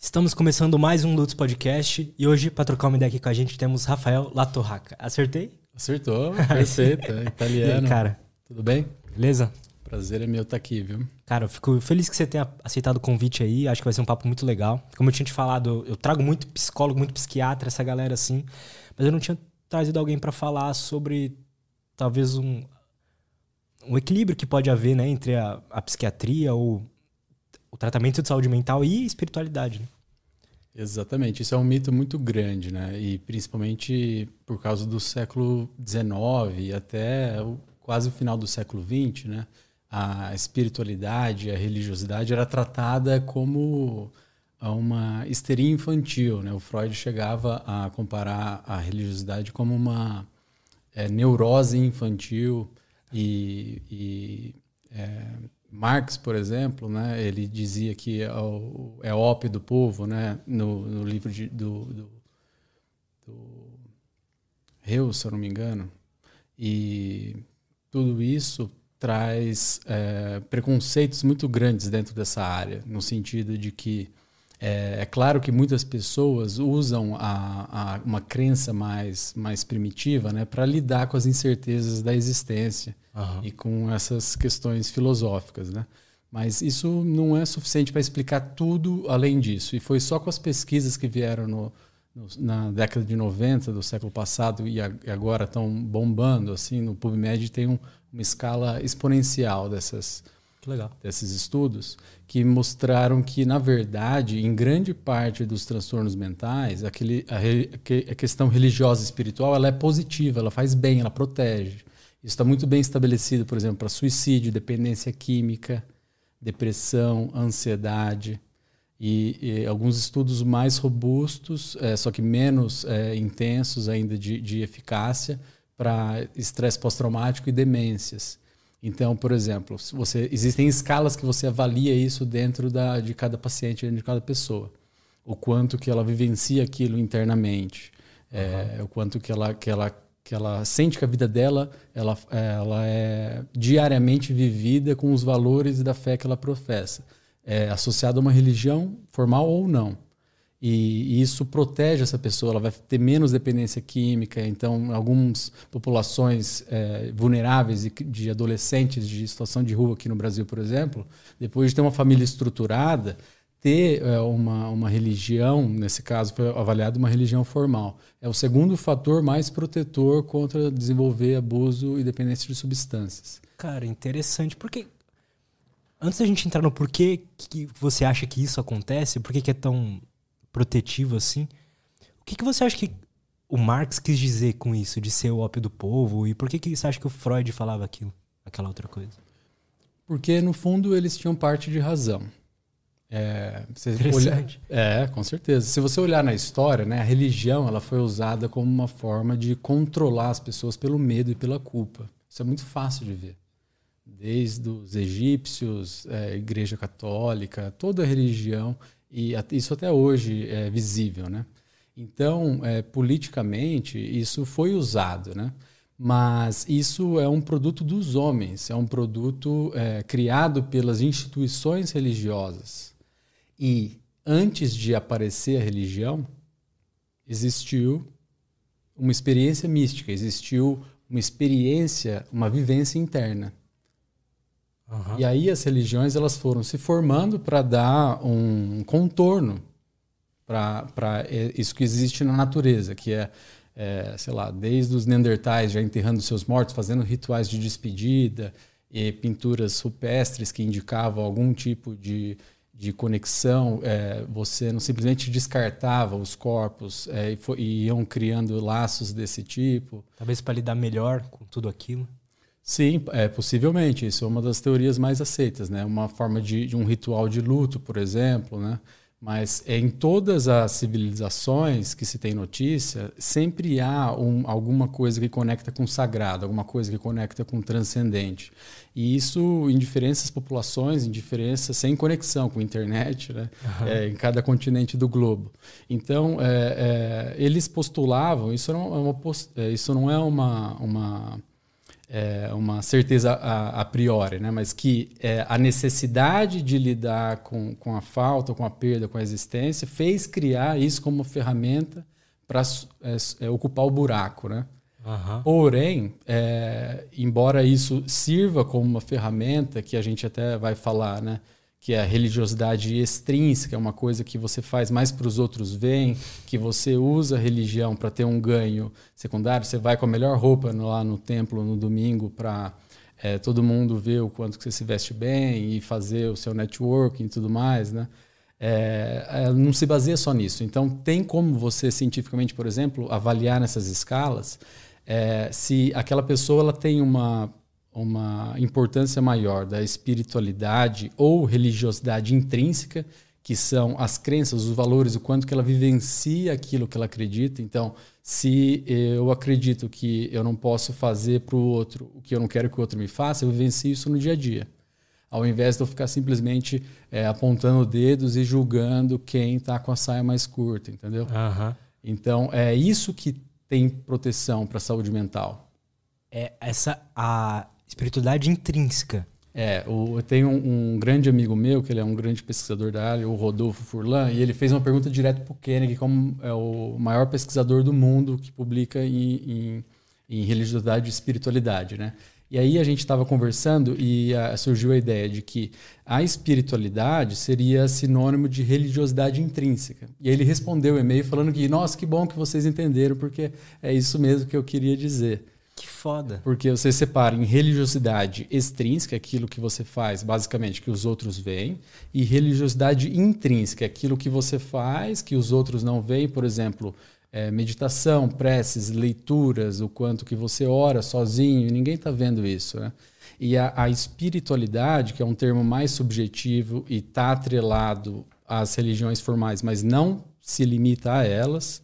Estamos começando mais um Lutz Podcast e hoje, para trocar uma ideia aqui com a gente, temos Rafael Latorraca. Acertei? Acertou, perfeito, é italiano. aí, cara? Tudo bem? Beleza? Prazer é meu estar aqui, viu? Cara, eu fico feliz que você tenha aceitado o convite aí. Acho que vai ser um papo muito legal. Como eu tinha te falado, eu trago muito psicólogo, muito psiquiatra, essa galera assim. Mas eu não tinha trazido alguém para falar sobre talvez um, um equilíbrio que pode haver né, entre a, a psiquiatria ou o tratamento de saúde mental e espiritualidade. Né? Exatamente, isso é um mito muito grande, né? E principalmente por causa do século XIX até quase o final do século XX, né? A espiritualidade, a religiosidade era tratada como uma histeria infantil, né? O Freud chegava a comparar a religiosidade como uma é, neurose infantil e, e é, Marx, por exemplo, né, ele dizia que é o, é ópio do povo, né, no, no livro de, do, do, do Reus, se eu não me engano. E tudo isso traz é, preconceitos muito grandes dentro dessa área, no sentido de que é, é claro que muitas pessoas usam a, a, uma crença mais, mais primitiva né, para lidar com as incertezas da existência uhum. e com essas questões filosóficas. Né? Mas isso não é suficiente para explicar tudo além disso. E foi só com as pesquisas que vieram no, no, na década de 90 do século passado e, a, e agora estão bombando. assim No PubMed tem um, uma escala exponencial dessas Legal. desses estudos que mostraram que, na verdade, em grande parte dos transtornos mentais, aquele, a, a questão religiosa e espiritual ela é positiva, ela faz bem, ela protege. Isso está muito bem estabelecido, por exemplo, para suicídio, dependência química, depressão, ansiedade. E, e alguns estudos mais robustos, é, só que menos é, intensos ainda de, de eficácia, para estresse pós-traumático e demências. Então, por exemplo, você, existem escalas que você avalia isso dentro da, de cada paciente, de cada pessoa. O quanto que ela vivencia aquilo internamente, uhum. é, o quanto que ela, que, ela, que ela sente que a vida dela ela, ela é diariamente vivida com os valores da fé que ela professa. É associado a uma religião formal ou não. E, e, isso protege essa pessoa, ela vai ter menos dependência química. Então, algumas populações é, vulneráveis de, adolescentes de situação de rua aqui no Brasil, por exemplo, depois de ter uma família estruturada, ter é, uma, uma religião, nesse caso foi avaliado uma religião formal, é o segundo fator mais protetor contra desenvolver abuso e dependência de substâncias. Cara, interessante, porque antes da gente entrar no porquê que você acha que isso acontece, por que é tão protetivo assim. O que, que você acha que o Marx quis dizer com isso, de ser o ópio do povo? E por que, que você acha que o Freud falava aquilo, aquela outra coisa? Porque, no fundo, eles tinham parte de razão. É, olhar, é, com certeza. Se você olhar na história, né, a religião ela foi usada como uma forma de controlar as pessoas pelo medo e pela culpa. Isso é muito fácil de ver. Desde os egípcios, é, Igreja Católica, toda a religião e isso até hoje é visível, né? Então, é, politicamente, isso foi usado, né? Mas isso é um produto dos homens, é um produto é, criado pelas instituições religiosas. E antes de aparecer a religião, existiu uma experiência mística, existiu uma experiência, uma vivência interna. Uhum. E aí as religiões elas foram se formando para dar um contorno para isso que existe na natureza, que é, é, sei lá, desde os neandertais já enterrando seus mortos, fazendo rituais de despedida e pinturas rupestres que indicavam algum tipo de, de conexão. É, você não simplesmente descartava os corpos é, e, foi, e iam criando laços desse tipo. Talvez para lidar melhor com tudo aquilo. Sim, é, possivelmente. Isso é uma das teorias mais aceitas, né? Uma forma de, de um ritual de luto, por exemplo, né? Mas em todas as civilizações que se tem notícia, sempre há um, alguma coisa que conecta com o sagrado, alguma coisa que conecta com o transcendente. E isso em diferentes populações, em diferenças, sem conexão com a internet, né? Uhum. É, em cada continente do globo. Então, é, é, eles postulavam, isso não é uma, é, isso não é uma, uma é, uma certeza a, a, priori, né? mas que é, a necessidade de lidar com, com a falta, com a perda, com a existência, fez criar isso como ferramenta para é, é, ocupar o buraco. Né? Uhum. Porém, é, embora isso sirva como uma ferramenta, que a gente até vai falar, né? Que é a religiosidade extrínseca, é uma coisa que você faz mais para os outros verem, que você usa a religião para ter um ganho secundário, você vai com a melhor roupa lá no templo no domingo para é, todo mundo ver o quanto que você se veste bem e fazer o seu networking e tudo mais, né? É, não se baseia só nisso. Então, tem como você cientificamente, por exemplo, avaliar nessas escalas é, se aquela pessoa ela tem uma uma importância maior da espiritualidade ou religiosidade intrínseca, que são as crenças, os valores, o quanto que ela vivencia aquilo que ela acredita. Então, se eu acredito que eu não posso fazer para o outro o que eu não quero que o outro me faça, eu vivencio isso no dia a dia. Ao invés de eu ficar simplesmente é, apontando dedos e julgando quem está com a saia mais curta, entendeu? Uhum. Então, é isso que tem proteção para a saúde mental. É essa a espiritualidade intrínseca. É, o, eu tenho um, um, grande amigo meu, que ele é um grande pesquisador da área, o Rodolfo Furlan, e ele fez uma pergunta direto para o Kennedy, como é o maior pesquisador do mundo que publica em, em, em religiosidade e espiritualidade, né? E aí a gente estava conversando e uh, surgiu a ideia de que a espiritualidade seria sinônimo de religiosidade intrínseca. E aí ele respondeu o e-mail falando que, nossa, que bom que vocês entenderam, porque é isso mesmo que eu queria dizer. Que foda. Porque você separa em religiosidade extrínseca, aquilo que você faz, basicamente, que os outros veem, e religiosidade intrínseca, aquilo que você faz, que os outros não veem, por exemplo, é, meditação, preces, leituras, o quanto que você ora sozinho, ninguém está vendo isso. Né? E a, a, espiritualidade, que é um termo mais subjetivo e está atrelado às religiões formais, mas não se limita a elas,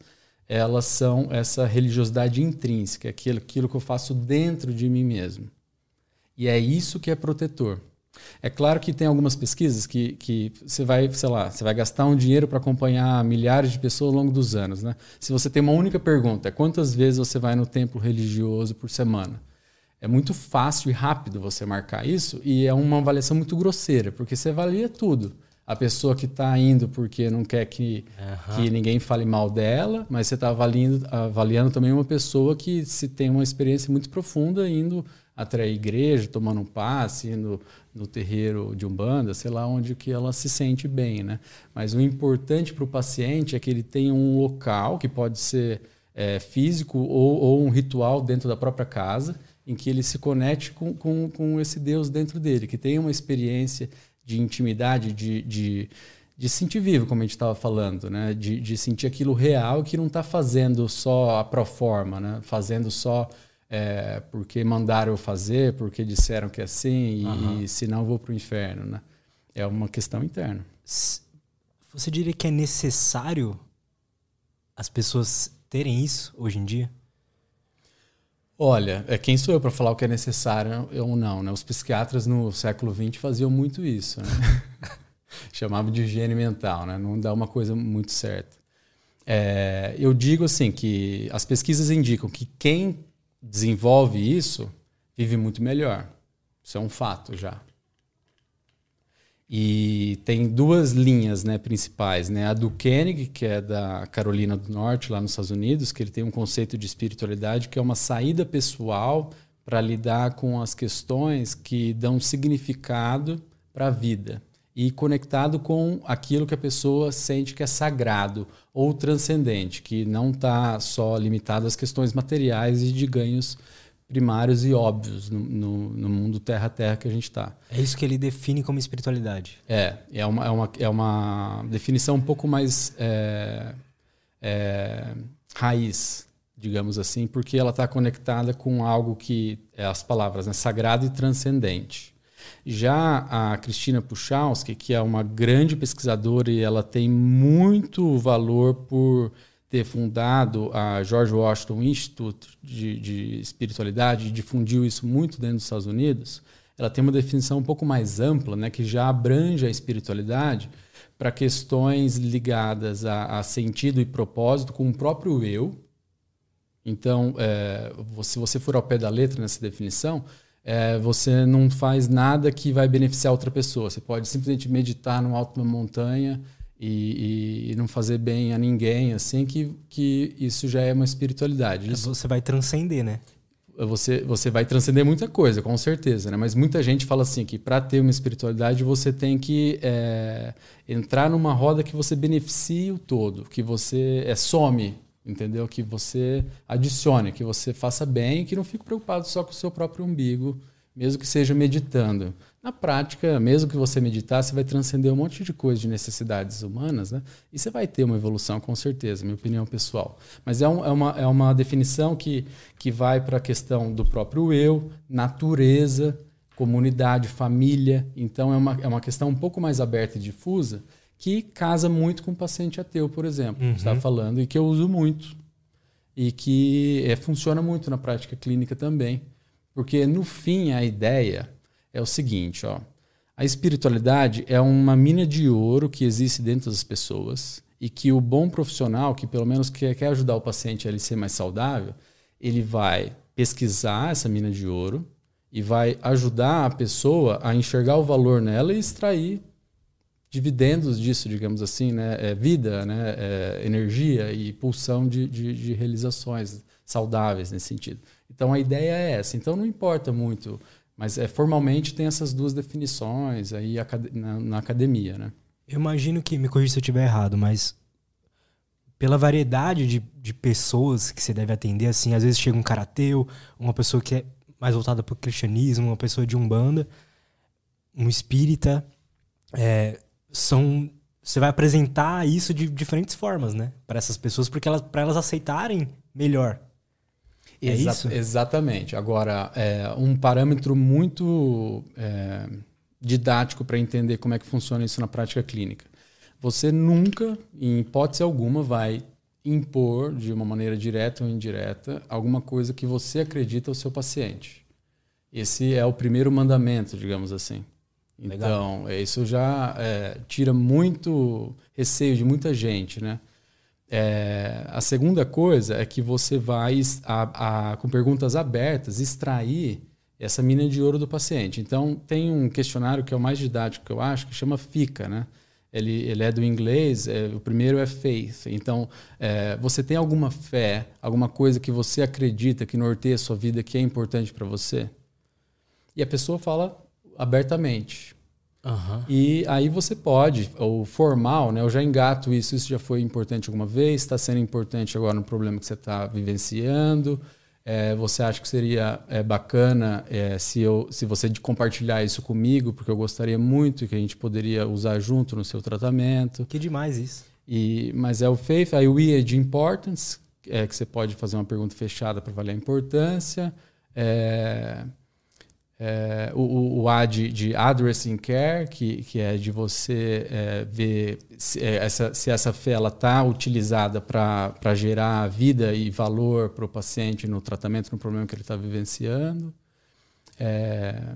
elas são essa religiosidade intrínseca, aquilo, aquilo que eu faço dentro de mim mesmo. E é isso que é protetor. É claro que tem algumas pesquisas que, que você vai, sei lá, você vai gastar um dinheiro para acompanhar milhares de pessoas ao longo dos anos. Né? Se você tem uma única pergunta, é quantas vezes você vai no templo religioso por semana? É muito fácil e rápido você marcar isso e é uma avaliação muito grosseira, porque você avalia tudo a pessoa que está indo porque não quer que, uhum. que ninguém fale mal dela, mas você está avaliando, avaliando também uma pessoa que se tem uma experiência muito profunda indo até a igreja, tomando um passe, indo no terreiro de Umbanda, sei lá onde que ela se sente bem, né? Mas o importante para o paciente é que ele tenha um local que pode ser é, físico ou, ou, um ritual dentro da própria casa, em que ele se conecte com, com, com esse Deus dentro dele, que tenha uma experiência de intimidade, de, de, de sentir vivo, como a gente estava falando, né? de, de sentir aquilo real que não está fazendo só a proforma, né? fazendo só é, porque mandaram eu fazer, porque disseram que é assim, e, uhum. e senão eu vou para o inferno. Né? É uma questão interna. Você diria que é necessário as pessoas terem isso hoje em dia? Olha, é quem sou eu para falar o que é necessário ou não, né? Os psiquiatras no século XX faziam muito isso, né? Chamavam de higiene mental, né? Não dá uma coisa muito certa. É, eu digo assim que as pesquisas indicam que quem desenvolve isso vive muito melhor. Isso é um fato já. E tem duas linhas né, principais. Né? A do Koenig, que é da Carolina do Norte, lá nos Estados Unidos, que ele tem um conceito de espiritualidade que é uma saída pessoal para lidar com as questões que dão significado para a vida e conectado com aquilo que a pessoa sente que é sagrado ou transcendente, que não está só limitado às questões materiais e de ganhos primários e óbvios no, no, no mundo terra-terra que a gente está. É isso que ele define como espiritualidade. É, é uma, é uma, é uma definição um pouco mais é, é, raiz, digamos assim, porque ela está conectada com algo que é as palavras, né, sagrado e transcendente. Já a Cristina Puchalski, que é uma grande pesquisadora e ela tem muito valor por ter fundado a George Washington Institute de, de Espiritualidade e difundiu isso muito dentro dos Estados Unidos, ela tem uma definição um pouco mais ampla, né, que já abrange a espiritualidade para questões ligadas a, a, sentido e propósito com o próprio eu Então, é, se você for ao pé da letra nessa definição, é, você não faz nada que vai beneficiar outra pessoa. Você pode simplesmente meditar no alto de uma montanha e, e, não fazer bem a ninguém, assim, que, que isso já é uma espiritualidade. Isso, você vai transcender, né? Você, você vai transcender muita coisa, com certeza, né? Mas muita gente fala assim que para ter uma espiritualidade você tem que é, entrar numa roda que você beneficie o todo, que você é, some, entendeu? Que você adicione, que você faça bem, que não fique preocupado só com o seu próprio umbigo, mesmo que seja meditando. Na prática, mesmo que você meditar, você vai transcender um monte de coisas de necessidades humanas, né? E você vai ter uma evolução, com certeza, minha opinião pessoal. Mas é, um, é, uma, é uma definição que, que vai para a questão do próprio eu, natureza, comunidade, família. Então, é uma, é uma questão um pouco mais aberta e difusa que casa muito com o paciente ateu, por exemplo, uhum. está falando, e que eu uso muito. E que é, funciona muito na prática clínica também. Porque, no fim, a ideia é o seguinte, ó. A espiritualidade é uma mina de ouro que existe dentro das pessoas e que o bom profissional, que pelo menos quer, quer ajudar o paciente a ele ser mais saudável, ele vai pesquisar essa mina de ouro e vai ajudar a pessoa a enxergar o valor nela e extrair dividendos disso, digamos assim, né? É vida, né? É energia e pulsão de, de, de realizações saudáveis nesse sentido. Então a ideia é essa. Então não importa muito mas é, formalmente tem essas duas definições aí na, na academia, né? Eu imagino que, me corrija se eu estiver errado, mas pela variedade de, de pessoas que você deve atender, assim, às vezes chega um karateu, uma pessoa que é mais voltada para o cristianismo, uma pessoa de umbanda, um espírita, é, são você vai apresentar isso de diferentes formas, né, para essas pessoas, porque elas para elas aceitarem melhor é Exa isso? Exatamente. Agora, é, um parâmetro muito é, didático para entender como é que funciona isso na prática clínica. Você nunca, em hipótese alguma, vai impor, de uma maneira direta ou indireta, alguma coisa que você acredita ao seu paciente. Esse é o primeiro mandamento, digamos assim. Então, Legal. isso já é, tira muito receio de muita gente, né? É, a segunda coisa é que você vai, a, a, com perguntas abertas, extrair essa mina de ouro do paciente. Então, tem um questionário que é o mais didático que eu acho, que chama FICA, né? Ele, ele é do inglês, é, o primeiro é faith. Então, é, você tem alguma fé, alguma coisa que você acredita que norteia a sua vida que é importante para você? E a pessoa fala abertamente. Uhum. E aí você pode, o formal, né? Eu já engato isso, isso já foi importante alguma vez, está sendo importante agora no problema que você está vivenciando. É, você acha que seria é, bacana é, se, eu, se você compartilhar isso comigo, porque eu gostaria muito que a gente poderia usar junto no seu tratamento. Que demais isso. E, mas é o faith, aí o I é de importance, é que você pode fazer uma pergunta fechada para valer a importância. É, é, o, o A de, de addressing care, que, que é de você é, ver se, é, essa, se essa fé está utilizada para gerar vida e valor para o paciente no tratamento, no problema que ele está vivenciando. É,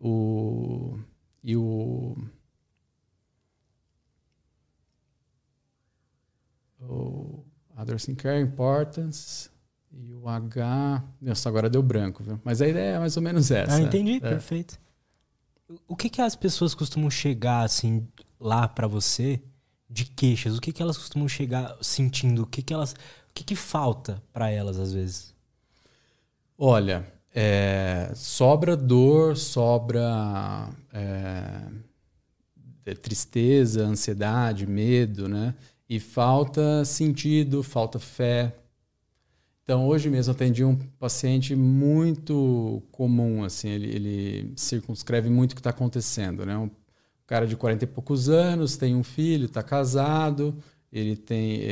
o, e o, o addressing care importance e o H. Nossa, agora deu branco, viu? Mas a ideia é mais ou menos essa. Ah, entendi, é. perfeito. O que, que as pessoas costumam chegar, assim, lá para você de queixas? O que, que elas costumam chegar sentindo? O que, que elas. O que, que falta para elas, às vezes? Olha, é, sobra dor, sobra é, é tristeza, ansiedade, medo, né? E falta sentido, falta fé, então, hoje mesmo atendi um paciente muito comum, assim, ele, ele circunscreve muito o que está acontecendo, né? Um cara de 40 e poucos anos, tem um filho, está casado, ele tem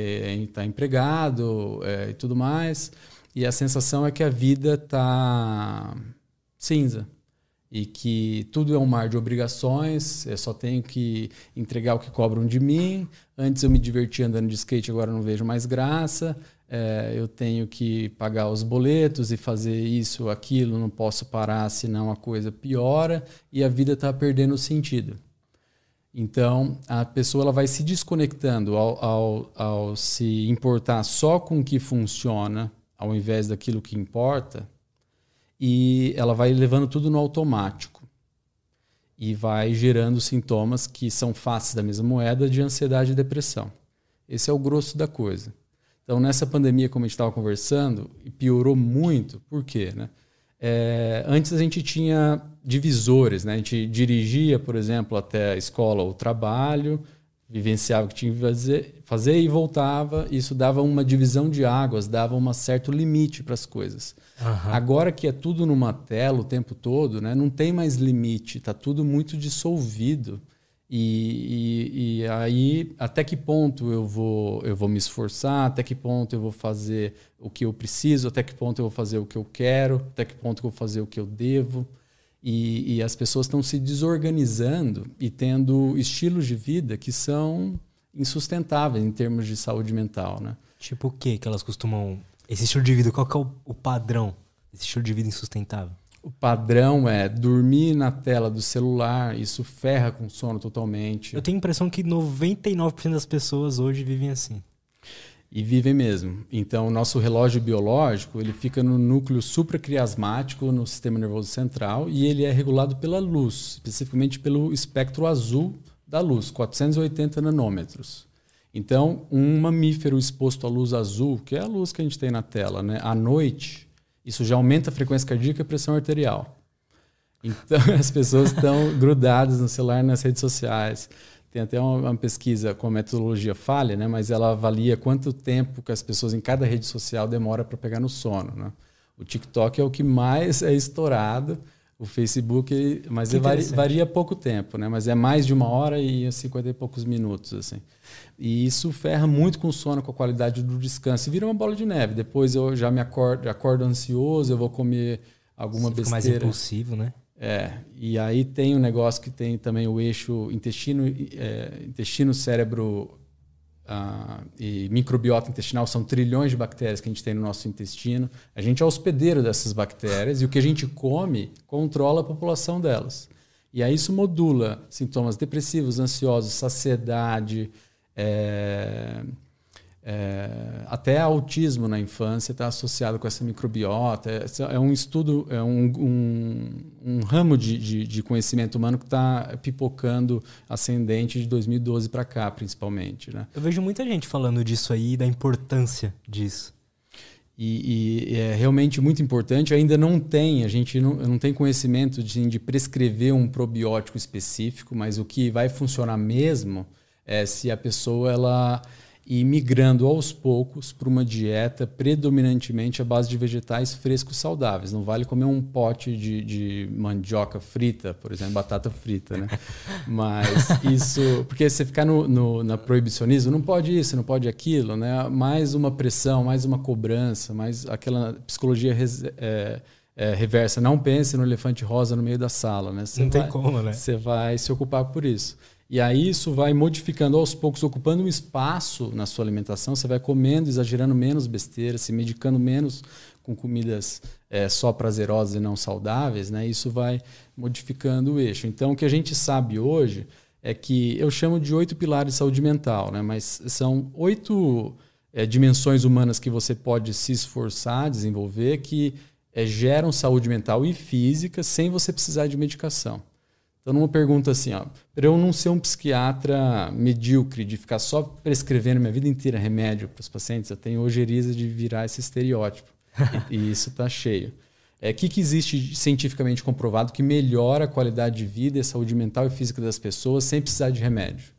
está é, empregado é, e tudo mais, e a sensação é que a vida está cinza e que tudo é um mar de obrigações, eu só tenho que entregar o que cobram de mim. Antes eu me divertia andando de skate, agora não vejo mais graça é, eu tenho que pagar os boletos e fazer isso, aquilo, não posso parar, senão a coisa piora e a vida está perdendo sentido. Então, a pessoa ela vai se desconectando ao, ao, ao, se importar só com o que funciona ao invés daquilo que importa, e ela vai levando tudo no automático e vai gerando sintomas que são faces da mesma moeda de ansiedade e depressão. Esse é o grosso da coisa. Então, nessa pandemia, como a gente estava conversando, piorou muito. Por quê? Né? É, antes a gente tinha divisores, né? a gente dirigia, por exemplo, até a escola ou trabalho, vivenciava o que tinha que fazer, fazer e voltava. Isso dava uma divisão de águas, dava um certo limite para as coisas. Uhum. Agora que é tudo numa tela o tempo todo, né, não tem mais limite, está tudo muito dissolvido. E, e, e, aí, até que ponto eu vou, eu vou me esforçar, até que ponto eu vou fazer o que eu preciso, até que ponto eu vou fazer o que eu quero, até que ponto eu vou fazer o que eu devo. E, e as pessoas estão se desorganizando e tendo estilos de vida que são insustentáveis em termos de saúde mental. Né? Tipo o que que elas costumam esse estilo de vida, qual que é o, o padrão desse estilo de vida insustentável? O padrão é dormir na tela do celular, isso ferra com o sono totalmente. Eu tenho a impressão que 99% das pessoas hoje vivem assim. E vivem mesmo. Então, o nosso relógio biológico, ele fica no núcleo supracriasmático, no sistema nervoso central, e ele é regulado pela luz, especificamente pelo espectro azul da luz, 480 nanômetros. Então, um mamífero exposto à luz azul, que é a luz que a gente tem na tela, né, à noite, isso já aumenta a frequência cardíaca e a pressão arterial. Então, as pessoas estão grudadas no celular nas redes sociais. Tem até uma, uma, pesquisa com a metodologia falha, né, mas ela avalia quanto tempo que as pessoas em cada rede social demora para pegar no sono. Né? O TikTok é o que mais é estourado o Facebook, mas varia, varia, pouco tempo, né? Mas é mais de uma hora e 50 e poucos minutos, assim. E isso ferra muito com o sono, com a qualidade do descanso. E vira uma bola de neve. Depois eu já me acordo, acordo ansioso, eu vou comer alguma Você besteira. mais impulsivo, né? É. E aí tem um negócio que tem também o eixo intestino, é, intestino cérebro Uh, e microbiota intestinal são trilhões de bactérias que a gente tem no nosso intestino. A gente é hospedeiro dessas bactérias e o que a gente come controla a população delas. E aí isso modula sintomas depressivos, ansiosos, saciedade, é, é, até autismo na infância está associado com essa microbiota. É, é um estudo, é um, um, um ramo de, de, de, conhecimento humano que está pipocando ascendente de 2012 para cá, principalmente. Né? Eu vejo muita gente falando disso aí, da importância disso. E, e, é realmente muito importante. Ainda não tem, a gente não, não tem conhecimento de, de prescrever um probiótico específico, mas o que vai funcionar mesmo é se a pessoa ela e migrando aos poucos para uma dieta predominantemente à base de vegetais frescos saudáveis. Não vale comer um pote de, de mandioca frita, por exemplo, batata frita, né? Mas isso... Porque você ficar no, no, na proibicionismo, não pode isso, não pode aquilo, né? Mais uma pressão, mais uma cobrança, mais aquela psicologia... Res, é, é, reversa. Não pense no elefante rosa no meio da sala, né? Você não vai, tem como, né? Você vai se ocupar por isso. E aí isso vai modificando aos poucos, ocupando um espaço na sua alimentação. Você vai comendo, exagerando menos besteira, se medicando menos com comidas é, só prazerosas e não saudáveis. Né? Isso vai modificando o eixo. Então, o que a gente sabe hoje é que eu chamo de oito pilares de saúde mental, né? mas são oito é, dimensões humanas que você pode se esforçar, desenvolver, que é, geram saúde mental e física sem você precisar de medicação. Então, numa pergunta assim, ó, para eu não ser um psiquiatra medíocre, de ficar só prescrevendo minha vida inteira remédio para os pacientes, eu tenho ojeriza de virar esse estereótipo. e, e, isso está cheio. O é, que, que existe cientificamente comprovado que melhora a qualidade de vida e a saúde mental e física das pessoas sem precisar de remédio?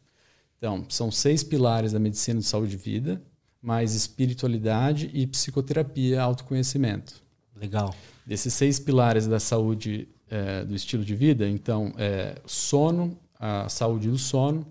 Então, são seis pilares da medicina de saúde e vida, mais espiritualidade e psicoterapia, autoconhecimento. Legal. Desses seis pilares da saúde é, do estilo de vida, então, é, sono, a saúde do sono,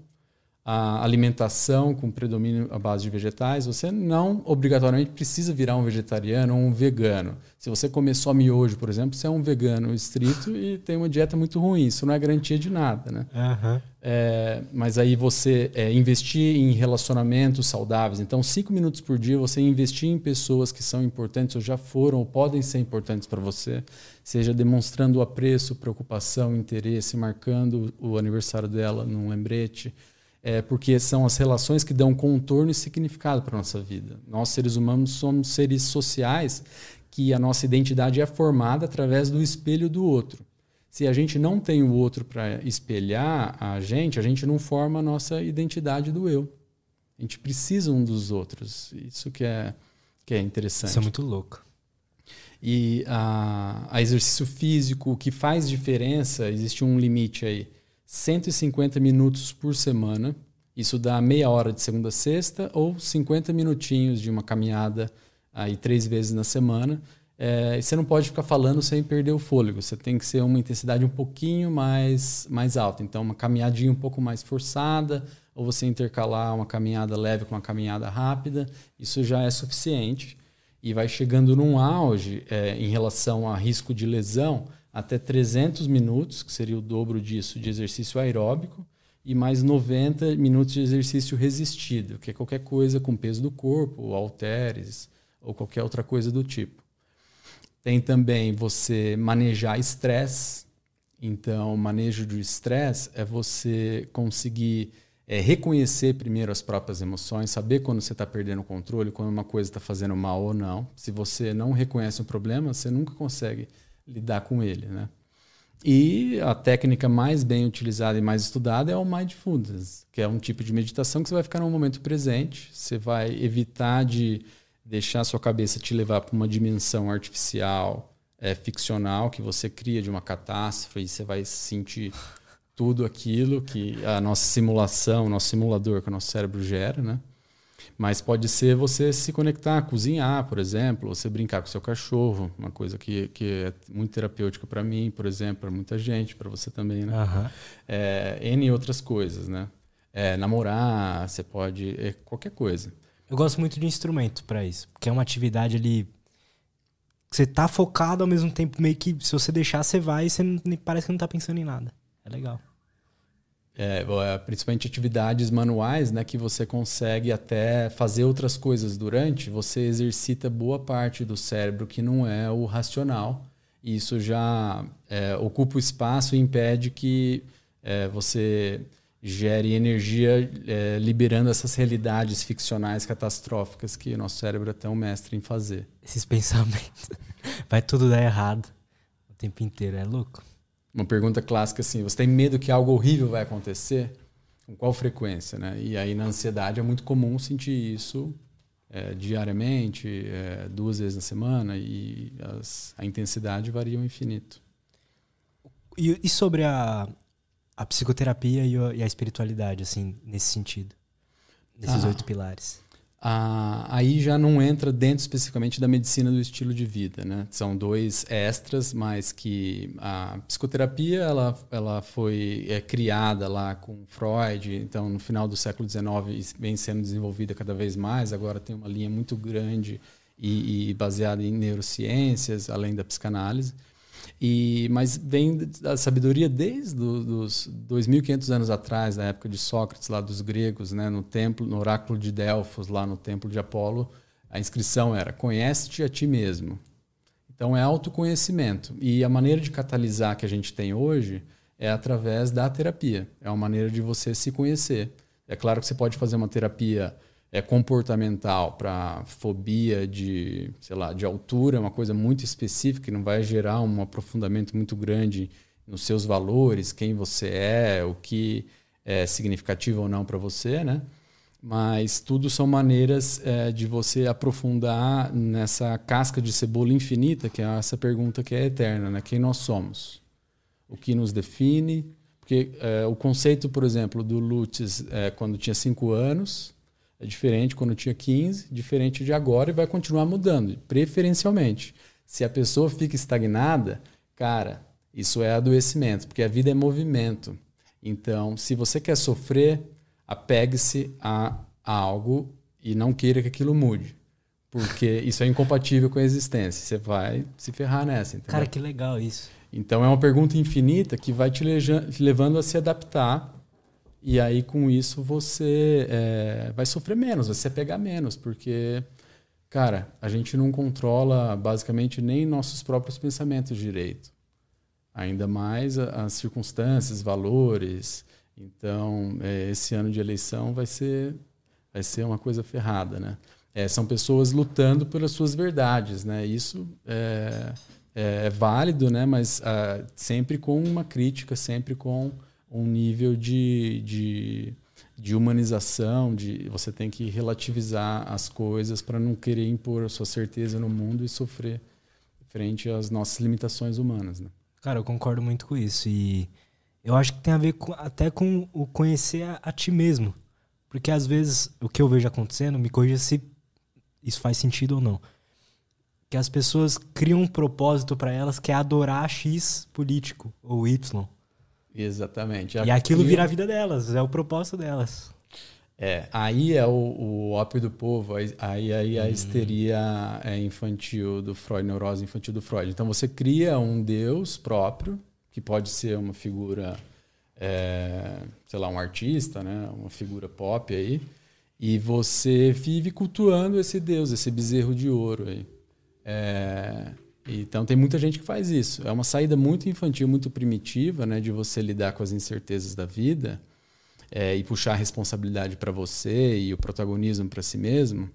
a alimentação com predomínio à base de vegetais, você não obrigatoriamente precisa virar um vegetariano ou um vegano. Se você comer só miojo, por exemplo, você é um vegano estrito e tem uma dieta muito ruim. Isso não é garantia de nada, né? Uhum. É, mas aí você é, investir em relacionamentos saudáveis. Então, cinco minutos por dia você investir em pessoas que são importantes ou já foram ou podem ser importantes para você, seja demonstrando apreço, preocupação, interesse, marcando o aniversário dela num lembrete, é porque são as relações que dão contorno e significado para a nossa vida. Nós, seres humanos, somos seres sociais que a nossa identidade é formada através do espelho do outro. Se a gente não tem o outro para espelhar a gente, a gente não forma a nossa identidade do eu. A gente precisa um dos outros. Isso que é, que é interessante. Isso é muito louco. E a, a exercício físico, o que faz diferença, existe um limite aí 150 minutos por semana. Isso dá meia hora de segunda a sexta ou 50 minutinhos de uma caminhada aí três vezes na semana. É, e você não pode ficar falando sem perder o fôlego. Você tem que ser uma intensidade um pouquinho mais, mais alta. Então, uma caminhadinha um pouco mais forçada, ou você intercalar uma caminhada leve com uma caminhada rápida. Isso já é suficiente. E vai chegando num auge é, em relação a risco de lesão até 300 minutos, que seria o dobro disso, de exercício aeróbico, e mais 90 minutos de exercício resistido, que é qualquer coisa com peso do corpo, ou halteres, ou qualquer outra coisa do tipo. Tem também você manejar estresse. Então, manejo do estresse é você conseguir é, reconhecer primeiro as próprias emoções, saber quando você está perdendo o controle, quando uma coisa está fazendo mal ou não. Se você não reconhece o problema, você nunca consegue lidar com ele, né? E a técnica mais bem utilizada e mais estudada é o mindfulness, que é um tipo de meditação que você vai ficar no momento presente, você vai evitar de deixar a sua cabeça te levar para uma dimensão artificial, é, ficcional, que você cria de uma catástrofe e você vai sentir tudo aquilo que a nossa simulação, o nosso simulador que o nosso cérebro gera, né? Mas pode ser você se conectar, cozinhar, por exemplo, você brincar com seu cachorro, uma coisa que, que é muito terapêutica para mim, por exemplo, para muita gente, para você também, né? Uhum. É, N outras coisas, né? É, namorar, você pode. É, qualquer coisa. Eu gosto muito de instrumento para isso, porque é uma atividade ali. Você tá focado ao mesmo tempo, meio que se você deixar, você vai e você não, parece que não tá pensando em nada. É legal. É, é, principalmente atividades manuais, né, que você consegue até fazer outras coisas durante, você exercita boa parte do cérebro que não é o racional. E isso já é, ocupa o espaço e impede que é, você gere energia é, liberando essas realidades ficcionais catastróficas que o nosso cérebro é tão mestre em fazer. Esses pensamentos. Vai tudo dar errado o tempo inteiro, é louco. Uma pergunta clássica assim: você tem medo que algo horrível vai acontecer? Com qual frequência? Né? E aí na ansiedade é muito comum sentir isso é, diariamente, é, duas vezes na semana, e as, a intensidade varia ao infinito. E, e sobre a, a psicoterapia e a, e a, espiritualidade, assim, nesse sentido? Nesses ah. oito pilares? Ah, aí já não entra dentro especificamente da medicina do estilo de vida, né? São dois extras, mas que a psicoterapia ela, ela foi é, criada lá com Freud, então no final do século XIX vem sendo desenvolvida cada vez mais. Agora tem uma linha muito grande e, e baseada em neurociências, além da psicanálise. E, mas vem da sabedoria desde do, os 2.500 anos atrás, da época de Sócrates, lá dos gregos, né, no templo, no oráculo de Delfos, lá no templo de Apolo, a inscrição era: conhece-te a ti mesmo. Então é autoconhecimento. E a maneira de catalisar que a gente tem hoje é através da terapia. É uma maneira de você se conhecer. É claro que você pode fazer uma terapia é comportamental para fobia de, sei lá, de altura, é uma coisa muito específica que não vai gerar um aprofundamento muito grande nos seus valores, quem você é, o que é significativo ou não para você, né? Mas tudo são maneiras é, de você aprofundar nessa casca de cebola infinita, que é essa pergunta que é eterna, né? Quem nós somos? O que nos define? Porque é, o conceito, por exemplo, do Lutz, é, quando tinha cinco anos, é diferente quando tinha 15, diferente de agora e vai continuar mudando, preferencialmente. Se a pessoa fica estagnada, cara, isso é adoecimento, porque a vida é movimento. Então, se você quer sofrer, apegue-se a, a algo e não queira que aquilo mude. Porque isso é incompatível com a existência. Você vai se ferrar nessa. Entendeu? Cara, que legal isso. Então é uma pergunta infinita que vai te levando a se adaptar e aí, com isso, você é, vai sofrer menos, vai se pegar menos, porque, cara, a gente não controla basicamente nem nossos próprios pensamentos direito. Ainda mais as circunstâncias, valores, Então, é, esse ano de eleição vai ser, vai ser uma coisa ferrada, né? É, são pessoas lutando pelas suas verdades, né? Isso é, é, é válido, né? Mas ah, sempre com uma crítica, sempre com um nível de, de, de humanização, de você tem que relativizar as coisas para não querer impor sua certeza no mundo e sofrer frente às nossas limitações humanas, né? Cara, eu concordo muito com isso e eu acho que tem a ver com, até com o conhecer a, a, ti mesmo. Porque às vezes o que eu vejo acontecendo, me corrija se isso faz sentido ou não. Que as pessoas criam um propósito para elas que é adorar X político ou Y. Exatamente. E aquilo vira a vida delas, é o propósito delas. É, aí é o, o ópio do povo, aí, aí a hum. histeria é infantil do Freud, neurose infantil do Freud. Então você cria um Deus próprio, que pode ser uma figura, é, sei lá, um artista, né? uma figura pop aí, e você vive cultuando esse Deus, esse bezerro de ouro aí. É, então tem muita gente que faz isso. É uma saída muito infantil, muito primitiva, né, de você lidar com as incertezas da vida é, e puxar a responsabilidade para você e o protagonismo para si mesmo.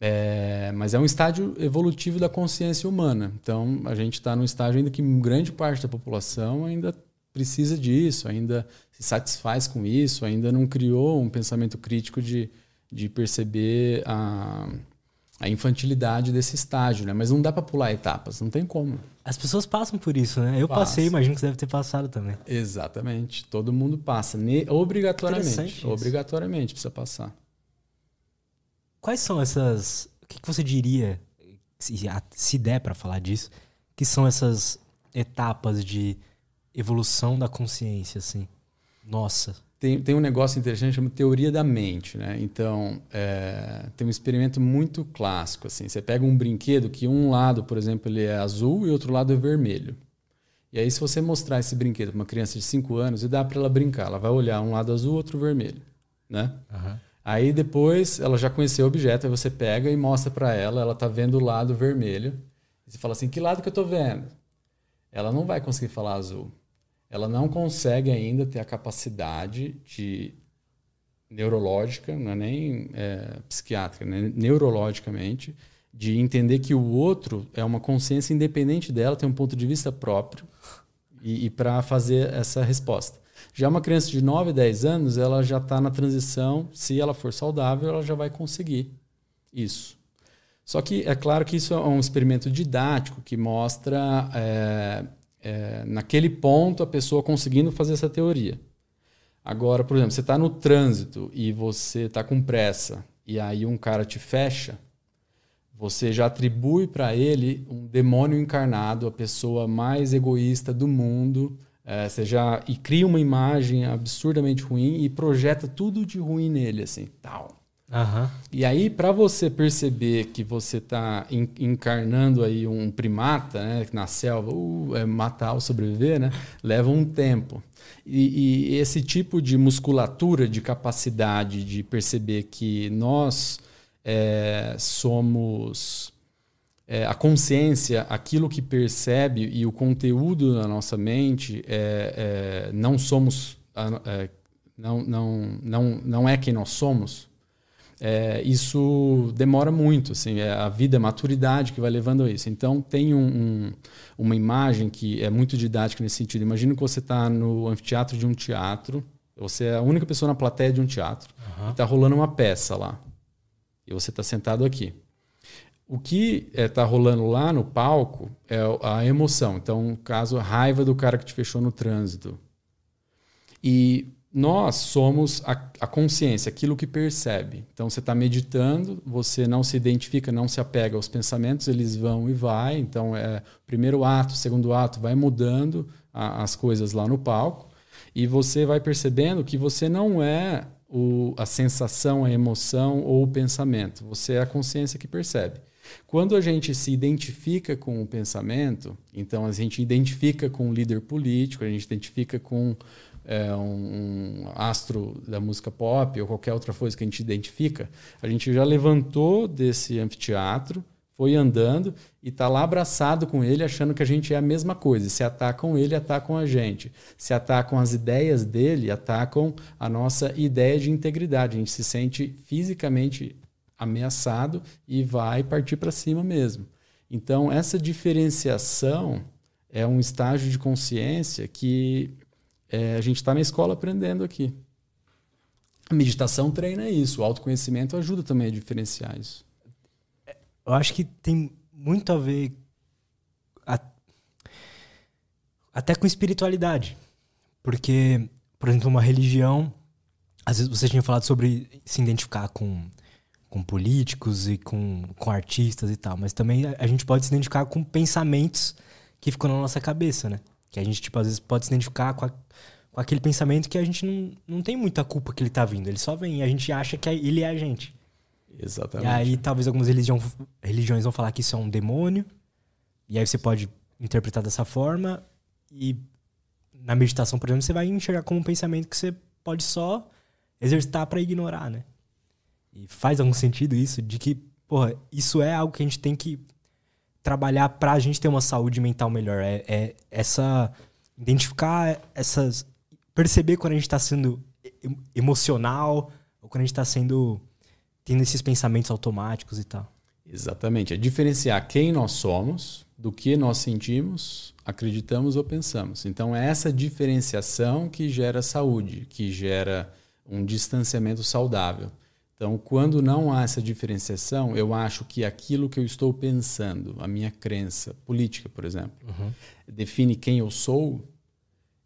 É, mas é um estágio evolutivo da consciência humana. Então, a gente está num estágio ainda que grande parte da população ainda precisa disso, ainda se satisfaz com isso, ainda não criou um pensamento crítico de, de perceber a, a infantilidade desse estágio, né? Mas não dá para pular etapas, não tem como. As pessoas passam por isso, né? Eu Passa. passei, imagino que você deve ter passado também. Exatamente, todo mundo passa, obrigatoriamente, obrigatoriamente precisa passar. Quais são essas. O que, você diria, se, se der para falar disso, que são essas etapas de evolução da consciência, assim? Nossa. Tem, tem um negócio interessante chamado teoria da mente, né? Então, é, tem um experimento muito clássico, assim. Você pega um brinquedo que um lado, por exemplo, ele é azul e outro lado é vermelho. E aí, se você mostrar esse brinquedo para uma criança de 5 anos e dá para ela brincar, ela vai olhar um lado azul, outro vermelho, né? Uhum. Aí depois ela já conheceu o objeto, aí você pega e mostra para ela, ela tá vendo o lado vermelho. E você fala assim: "Que lado que eu tô vendo?" Ela não vai conseguir falar azul. Ela não consegue ainda ter a capacidade de neurológica, não é nem é, psiquiátrica, né? neurologicamente, de entender que o outro é uma consciência independente dela, tem um ponto de vista próprio e, e para fazer essa resposta. Já uma criança de 9, 10 anos, ela já está na transição, se ela for saudável, ela já vai conseguir isso. Só que é claro que isso é um experimento didático que mostra, é, é, naquele ponto, a pessoa conseguindo fazer essa teoria. Agora, por exemplo, você está no trânsito e você está com pressa e aí um cara te fecha, você já atribui para ele um demônio encarnado, a pessoa mais egoísta do mundo, é, você já e cria uma imagem absurdamente ruim e projeta tudo de ruim nele, assim, tal. Uhum. E aí, para você perceber que você está encarnando aí um primata, né, na selva, uh, é matar ou sobreviver, né, leva um tempo. E, e, esse tipo de musculatura, de capacidade de perceber que nós é, somos é, a consciência, aquilo que percebe e o conteúdo da nossa mente, é, é não somos, é, não, não, não, não é quem nós somos, é, isso demora muito. Assim, é a vida, a maturidade que vai levando a isso. Então, tem um, um, uma imagem que é muito didática nesse sentido. Imagina que você está no anfiteatro de um teatro, você é a única pessoa na plateia de um teatro, uhum. e está rolando uma peça lá. E você está sentado aqui. O que está é, rolando lá no palco é a emoção. Então, caso, a raiva do cara que te fechou no trânsito. E nós somos a, a consciência, aquilo que percebe. Então, você está meditando, você não se identifica, não se apega aos pensamentos, eles vão e vai. Então, é primeiro ato, segundo ato, vai mudando a, as coisas lá no palco. E você vai percebendo que você não é o, a sensação, a emoção ou o pensamento. Você é a consciência que percebe. Quando a gente se identifica com o pensamento, então a gente identifica com um líder político, a gente identifica com é, um, um, astro da música pop ou qualquer outra coisa que a gente identifica, a gente já levantou desse anfiteatro, foi andando e está lá abraçado com ele, achando que a gente é a mesma coisa. Se atacam ele, atacam a gente. Se atacam as ideias dele, atacam a nossa ideia de integridade. A gente se sente fisicamente ameaçado e vai partir para cima mesmo. Então, essa diferenciação é um estágio de consciência que é, a gente está na escola aprendendo aqui. A meditação treina isso, o autoconhecimento ajuda também a diferenciar isso. Eu acho que tem muito a ver a, até com espiritualidade. Porque, por exemplo, uma religião, às vezes você tinha falado sobre se identificar com, com políticos e com, com artistas e tal, mas também a, a gente pode se identificar com pensamentos que ficam na nossa cabeça, né? Que a gente, tipo, às vezes pode se identificar com, a, com aquele pensamento que a gente não, não tem muita culpa que ele tá vindo. Ele só vem e a gente acha que ele é a gente. Exatamente. E aí talvez algumas religião, religiões vão falar que isso é um demônio. E aí você pode interpretar dessa forma. E na meditação, por exemplo, você vai enxergar como um pensamento que você pode só exercitar para ignorar, né? E faz algum sentido isso de que, porra, isso é algo que a gente tem que trabalhar pra gente ter uma saúde mental melhor. É, é essa identificar essas perceber quando a gente tá sendo emocional ou quando a gente tá sendo tendo esses pensamentos automáticos e tal. Exatamente. É diferenciar quem nós somos do que nós sentimos, acreditamos ou pensamos. Então, é essa diferenciação que gera saúde, que gera um distanciamento saudável. Então, quando não há essa diferenciação, eu acho que aquilo que eu estou pensando, a minha crença política, por exemplo, uhum. define quem eu sou,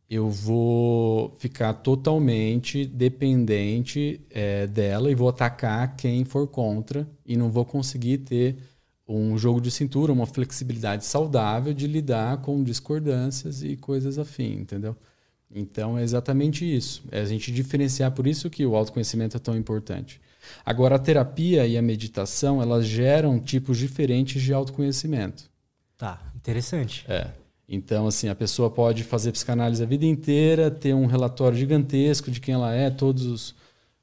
eu vou ficar totalmente dependente é, dela e vou atacar quem for contra e não vou conseguir ter um jogo de cintura, uma flexibilidade saudável de lidar com discordâncias e coisas afim, entendeu? Então é exatamente isso. É a gente diferenciar por isso que o autoconhecimento é tão importante. Agora a terapia e a meditação, elas geram tipos diferentes de autoconhecimento. Tá, interessante. É. Então, assim, a pessoa pode fazer psicanálise a vida inteira, ter um relatório gigantesco de quem ela é, todos os.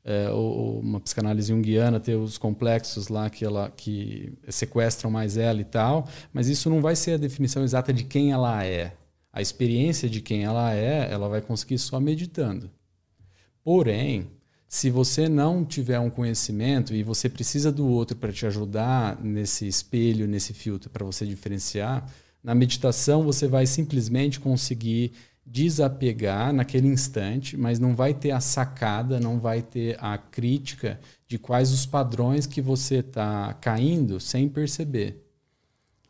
É, ou, uma psicanálise junguiana, ter os complexos lá que, ela, que sequestram mais ela e tal, mas isso não vai ser a definição exata de quem ela é. A experiência de quem ela é, ela vai conseguir só meditando. Porém, se você não tiver um conhecimento e você precisa do outro para te ajudar nesse espelho, nesse filtro, para você diferenciar, na meditação, você vai simplesmente conseguir desapegar naquele instante, mas não vai ter a sacada, não vai ter a crítica de quais os padrões que você está caindo sem perceber.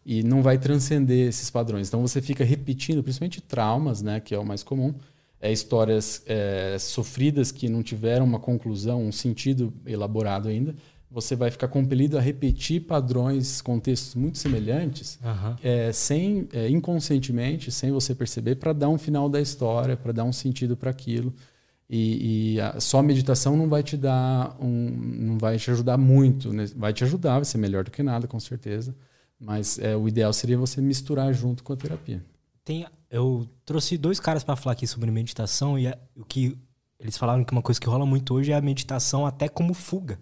E não vai transcender esses padrões. Então você fica repetindo, principalmente traumas, né, que é o mais comum, é, histórias é, sofridas que não tiveram uma conclusão, um sentido elaborado ainda você vai ficar compelido a repetir padrões, contextos muito semelhantes, uhum. é, sem é, inconscientemente, sem você perceber, para dar um final da história, para dar um sentido para aquilo. E, e a, só a meditação não vai te dar um, não vai te ajudar muito, né? vai te ajudar, vai ser melhor do que nada, com certeza. Mas é, o ideal seria você misturar junto com a terapia. Tem, eu trouxe dois caras para falar aqui sobre meditação e o que eles falaram que uma coisa que rola muito hoje é a meditação até como fuga.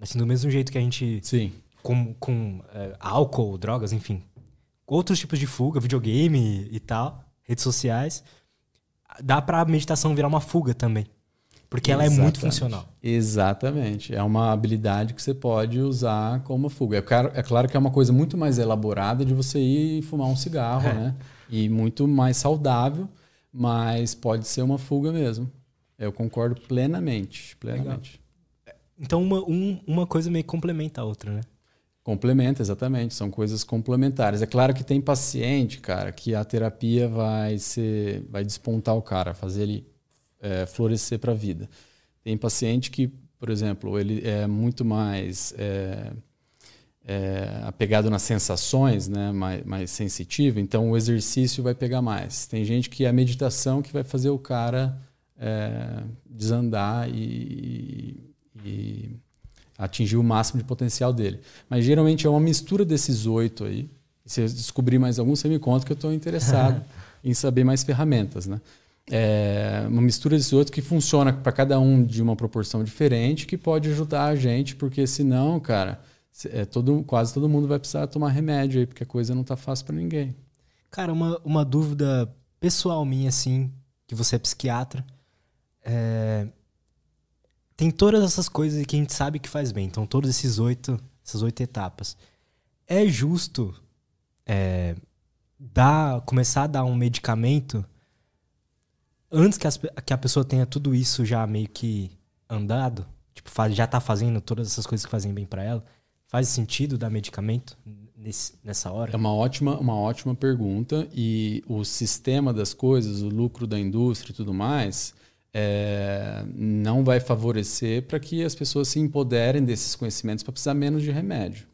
Assim, do mesmo jeito que a gente. Sim. Com, com é, álcool, drogas, enfim. Outros tipos de fuga, videogame e tal, redes sociais. Dá pra meditação virar uma fuga também. Porque Exatamente. ela é muito funcional. Exatamente. É uma habilidade que você pode usar como fuga. É claro, é claro que é uma coisa muito mais elaborada de você ir fumar um cigarro, é. né? E muito mais saudável, mas pode ser uma fuga mesmo. Eu concordo plenamente. Plenamente. Legal. Então uma, um, uma coisa meio complementa a outra, né? Complementa, exatamente. São coisas complementares. É claro que tem paciente, cara, que a terapia vai ser, vai despontar o cara, fazer ele é, florescer para a vida. Tem paciente que, por exemplo, ele é muito mais é, é, apegado nas sensações, né, mais, mais sensitivo, então o exercício vai pegar mais. Tem gente que é a meditação que vai fazer o cara é, desandar e, e atingir o máximo de potencial dele. Mas geralmente é uma mistura desses oito aí. Se eu descobrir mais algum, você me conta que eu estou interessado em saber mais ferramentas, né? É uma mistura desses oito que funciona para cada um de uma proporção diferente, que pode ajudar a gente, porque senão, cara, é, todo, quase todo mundo vai precisar tomar remédio aí, porque a coisa não tá fácil para ninguém. Cara, uma, uma dúvida pessoal minha, assim, que você é psiquiatra. É... Tem todas essas coisas que a gente sabe que faz bem. Então, todos esses oito, essas oito etapas. É justo é, dar, começar a dar um medicamento antes que, as, que a pessoa tenha tudo isso já meio que andado? Tipo, já tá fazendo todas essas coisas que fazem bem para ela? Faz sentido dar medicamento nesse, nessa hora? É uma ótima, uma ótima pergunta. E o sistema das coisas, o lucro da indústria e tudo mais, é, não vai favorecer para que as pessoas se empoderem desses conhecimentos para precisar menos de remédio.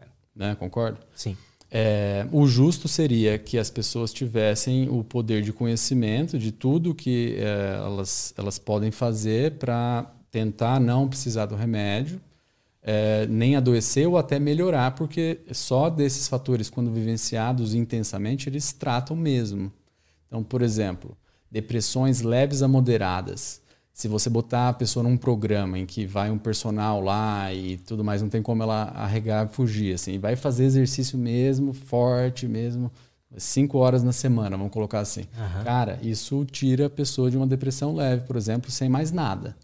É. Né? Concorda? Sim. É, o justo seria que as pessoas tivessem o poder de conhecimento de tudo que é, elas, elas podem fazer para tentar não precisar do remédio é, nem adoecer ou até melhorar, porque só desses fatores, quando vivenciados intensamente, eles tratam mesmo. Então, por exemplo, depressões leves a moderadas. Se você botar a pessoa num programa em que vai um personal lá e tudo mais, não tem como ela arregar e fugir, assim, vai fazer exercício mesmo, forte mesmo, cinco horas na semana, vamos colocar assim. Uhum. Cara, isso tira a pessoa de uma depressão leve, por exemplo, sem mais nada.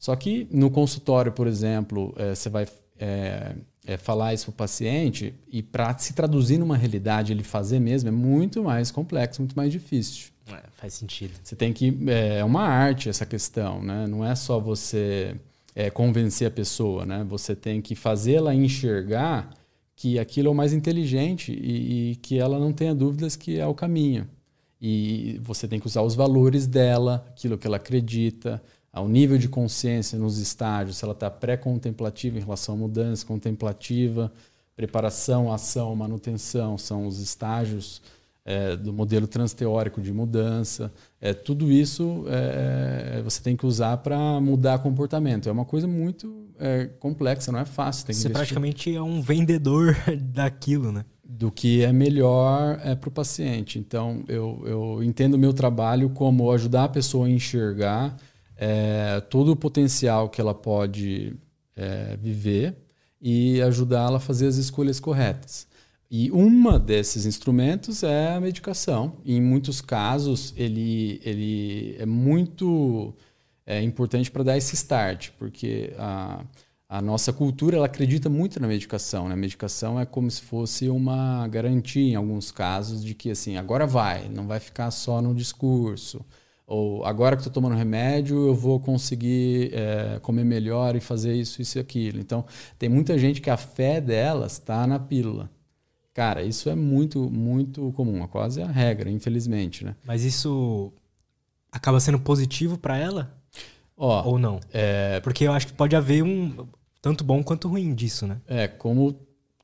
Só que no consultório, por exemplo, é, você vai é, é, falar isso para o paciente e para se traduzir numa realidade, ele fazer mesmo, é muito mais complexo, muito mais difícil. É, faz sentido. Você tem que. É, é uma arte essa questão, né? Não é só você é, convencer a pessoa, né? Você tem que fazê-la enxergar que aquilo é o mais inteligente e, e que ela não tenha dúvidas que é o caminho. E você tem que usar os valores dela, aquilo que ela acredita, ao nível de consciência nos estágios, se ela está pré-contemplativa em relação à mudança, contemplativa, preparação, ação, manutenção, são os estágios é, do modelo transteórico de mudança. É, tudo isso é, é você tem que usar para mudar comportamento. É uma coisa muito é, complexa, não é fácil. Você praticamente é um vendedor daquilo, né? do que é melhor é, para o paciente. Então, eu, eu entendo o meu trabalho como ajudar a pessoa a enxergar é, todo o potencial que ela pode é, viver e ajudá-la a fazer as escolhas corretas. E uma desses instrumentos é a medicação. E em muitos casos, ele, ele é muito é, importante para dar esse start, porque a, a nossa cultura ela acredita muito na medicação. Né? A medicação é como se fosse uma garantia, em alguns casos, de que assim, agora vai, não vai ficar só no discurso. Ou agora que estou tomando remédio, eu vou conseguir é, comer melhor e fazer isso, isso e aquilo. Então, tem muita gente que a fé delas está na pílula. Cara, isso é muito, muito comum. É quase a regra, infelizmente, né? Mas isso acaba sendo positivo para ela? Ó, Ou não? É... Porque eu acho que pode haver um tanto bom quanto ruim disso, né? É, como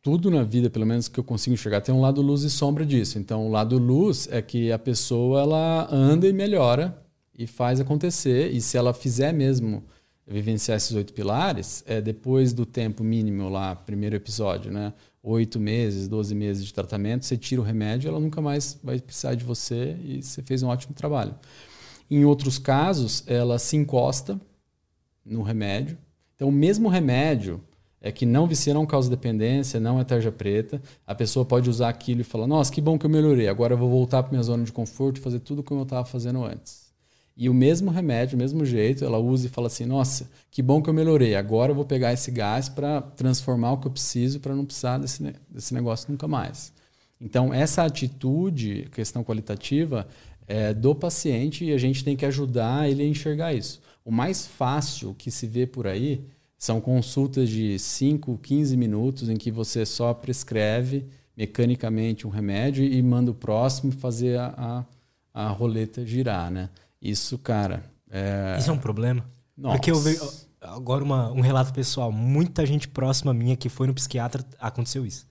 tudo na vida, pelo menos que eu consigo enxergar, tem um lado luz e sombra disso. Então, o lado luz é que a pessoa ela anda e melhora e faz acontecer. E se ela fizer mesmo vivenciar esses oito pilares, é depois do tempo mínimo lá, primeiro episódio, né? Oito meses, doze meses de tratamento, você tira o remédio, ela nunca mais vai precisar de você e você fez um ótimo trabalho. Em outros casos, ela se encosta no remédio. Então, o mesmo remédio é que não vicia não causa dependência, não é tarja preta. A pessoa pode usar aquilo e falar: Nossa, que bom que eu melhorei, agora eu vou voltar para minha zona de conforto e fazer tudo como eu estava fazendo antes. E o mesmo remédio, o mesmo jeito, ela usa e fala assim: Nossa, que bom que eu melhorei, agora eu vou pegar esse gás para transformar o que eu preciso para não precisar desse, desse negócio nunca mais. Então, essa atitude, questão qualitativa, é do paciente e a gente tem que ajudar ele a enxergar isso. O mais fácil que se vê por aí são consultas de 5, 15 minutos em que você só prescreve mecanicamente um remédio e manda o próximo fazer a, a, a roleta girar, né? Isso, cara... É... Isso é um problema? Nossa. Porque eu vejo... Agora, uma, um relato pessoal. Muita gente próxima minha que foi no psiquiatra, aconteceu isso.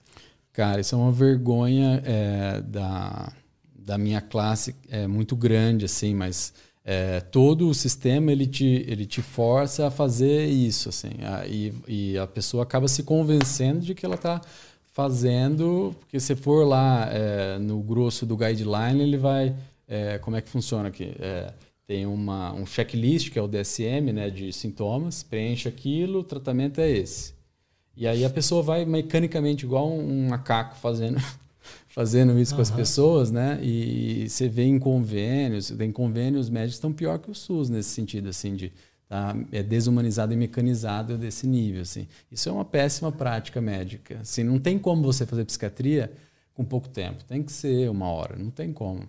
Cara, isso é uma vergonha é, da, da minha classe, é muito grande, assim, mas é, todo o sistema ele te, ele te força a fazer isso assim a, e, e, a pessoa acaba se convencendo de que ela está fazendo porque se for lá é, no grosso do guideline ele vai é, como é que funciona aqui? É, tem uma, um checklist que é o DSM né de sintomas preenche aquilo o tratamento é esse. E aí a pessoa vai mecanicamente, igual um macaco fazendo, fazendo isso uhum. com as pessoas, né? E você vê em convênios, em convênios, os médicos estão pior que o SUS nesse sentido, assim, de tá, é desumanizado e mecanizado desse nível, assim. Isso é uma péssima prática médica. Assim, não tem como você fazer psiquiatria com pouco tempo. Tem que ser uma hora, não tem como.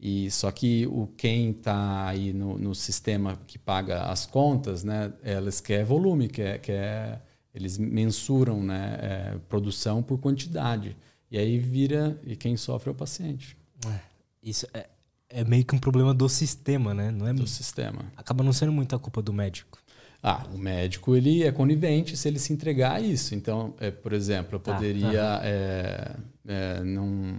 E só que o quem está aí no, no, sistema que paga as contas, né, elas quer volume, quer, quer eles mensuram né, é, produção por quantidade. E aí vira e quem sofre é o paciente. É, isso é, é meio que um problema do sistema, né? Não é do sistema. Acaba não sendo muita culpa do médico. Ah, o médico ele é conivente se ele se entregar a isso. Então, é, por exemplo, eu tá, poderia ah, é, é, não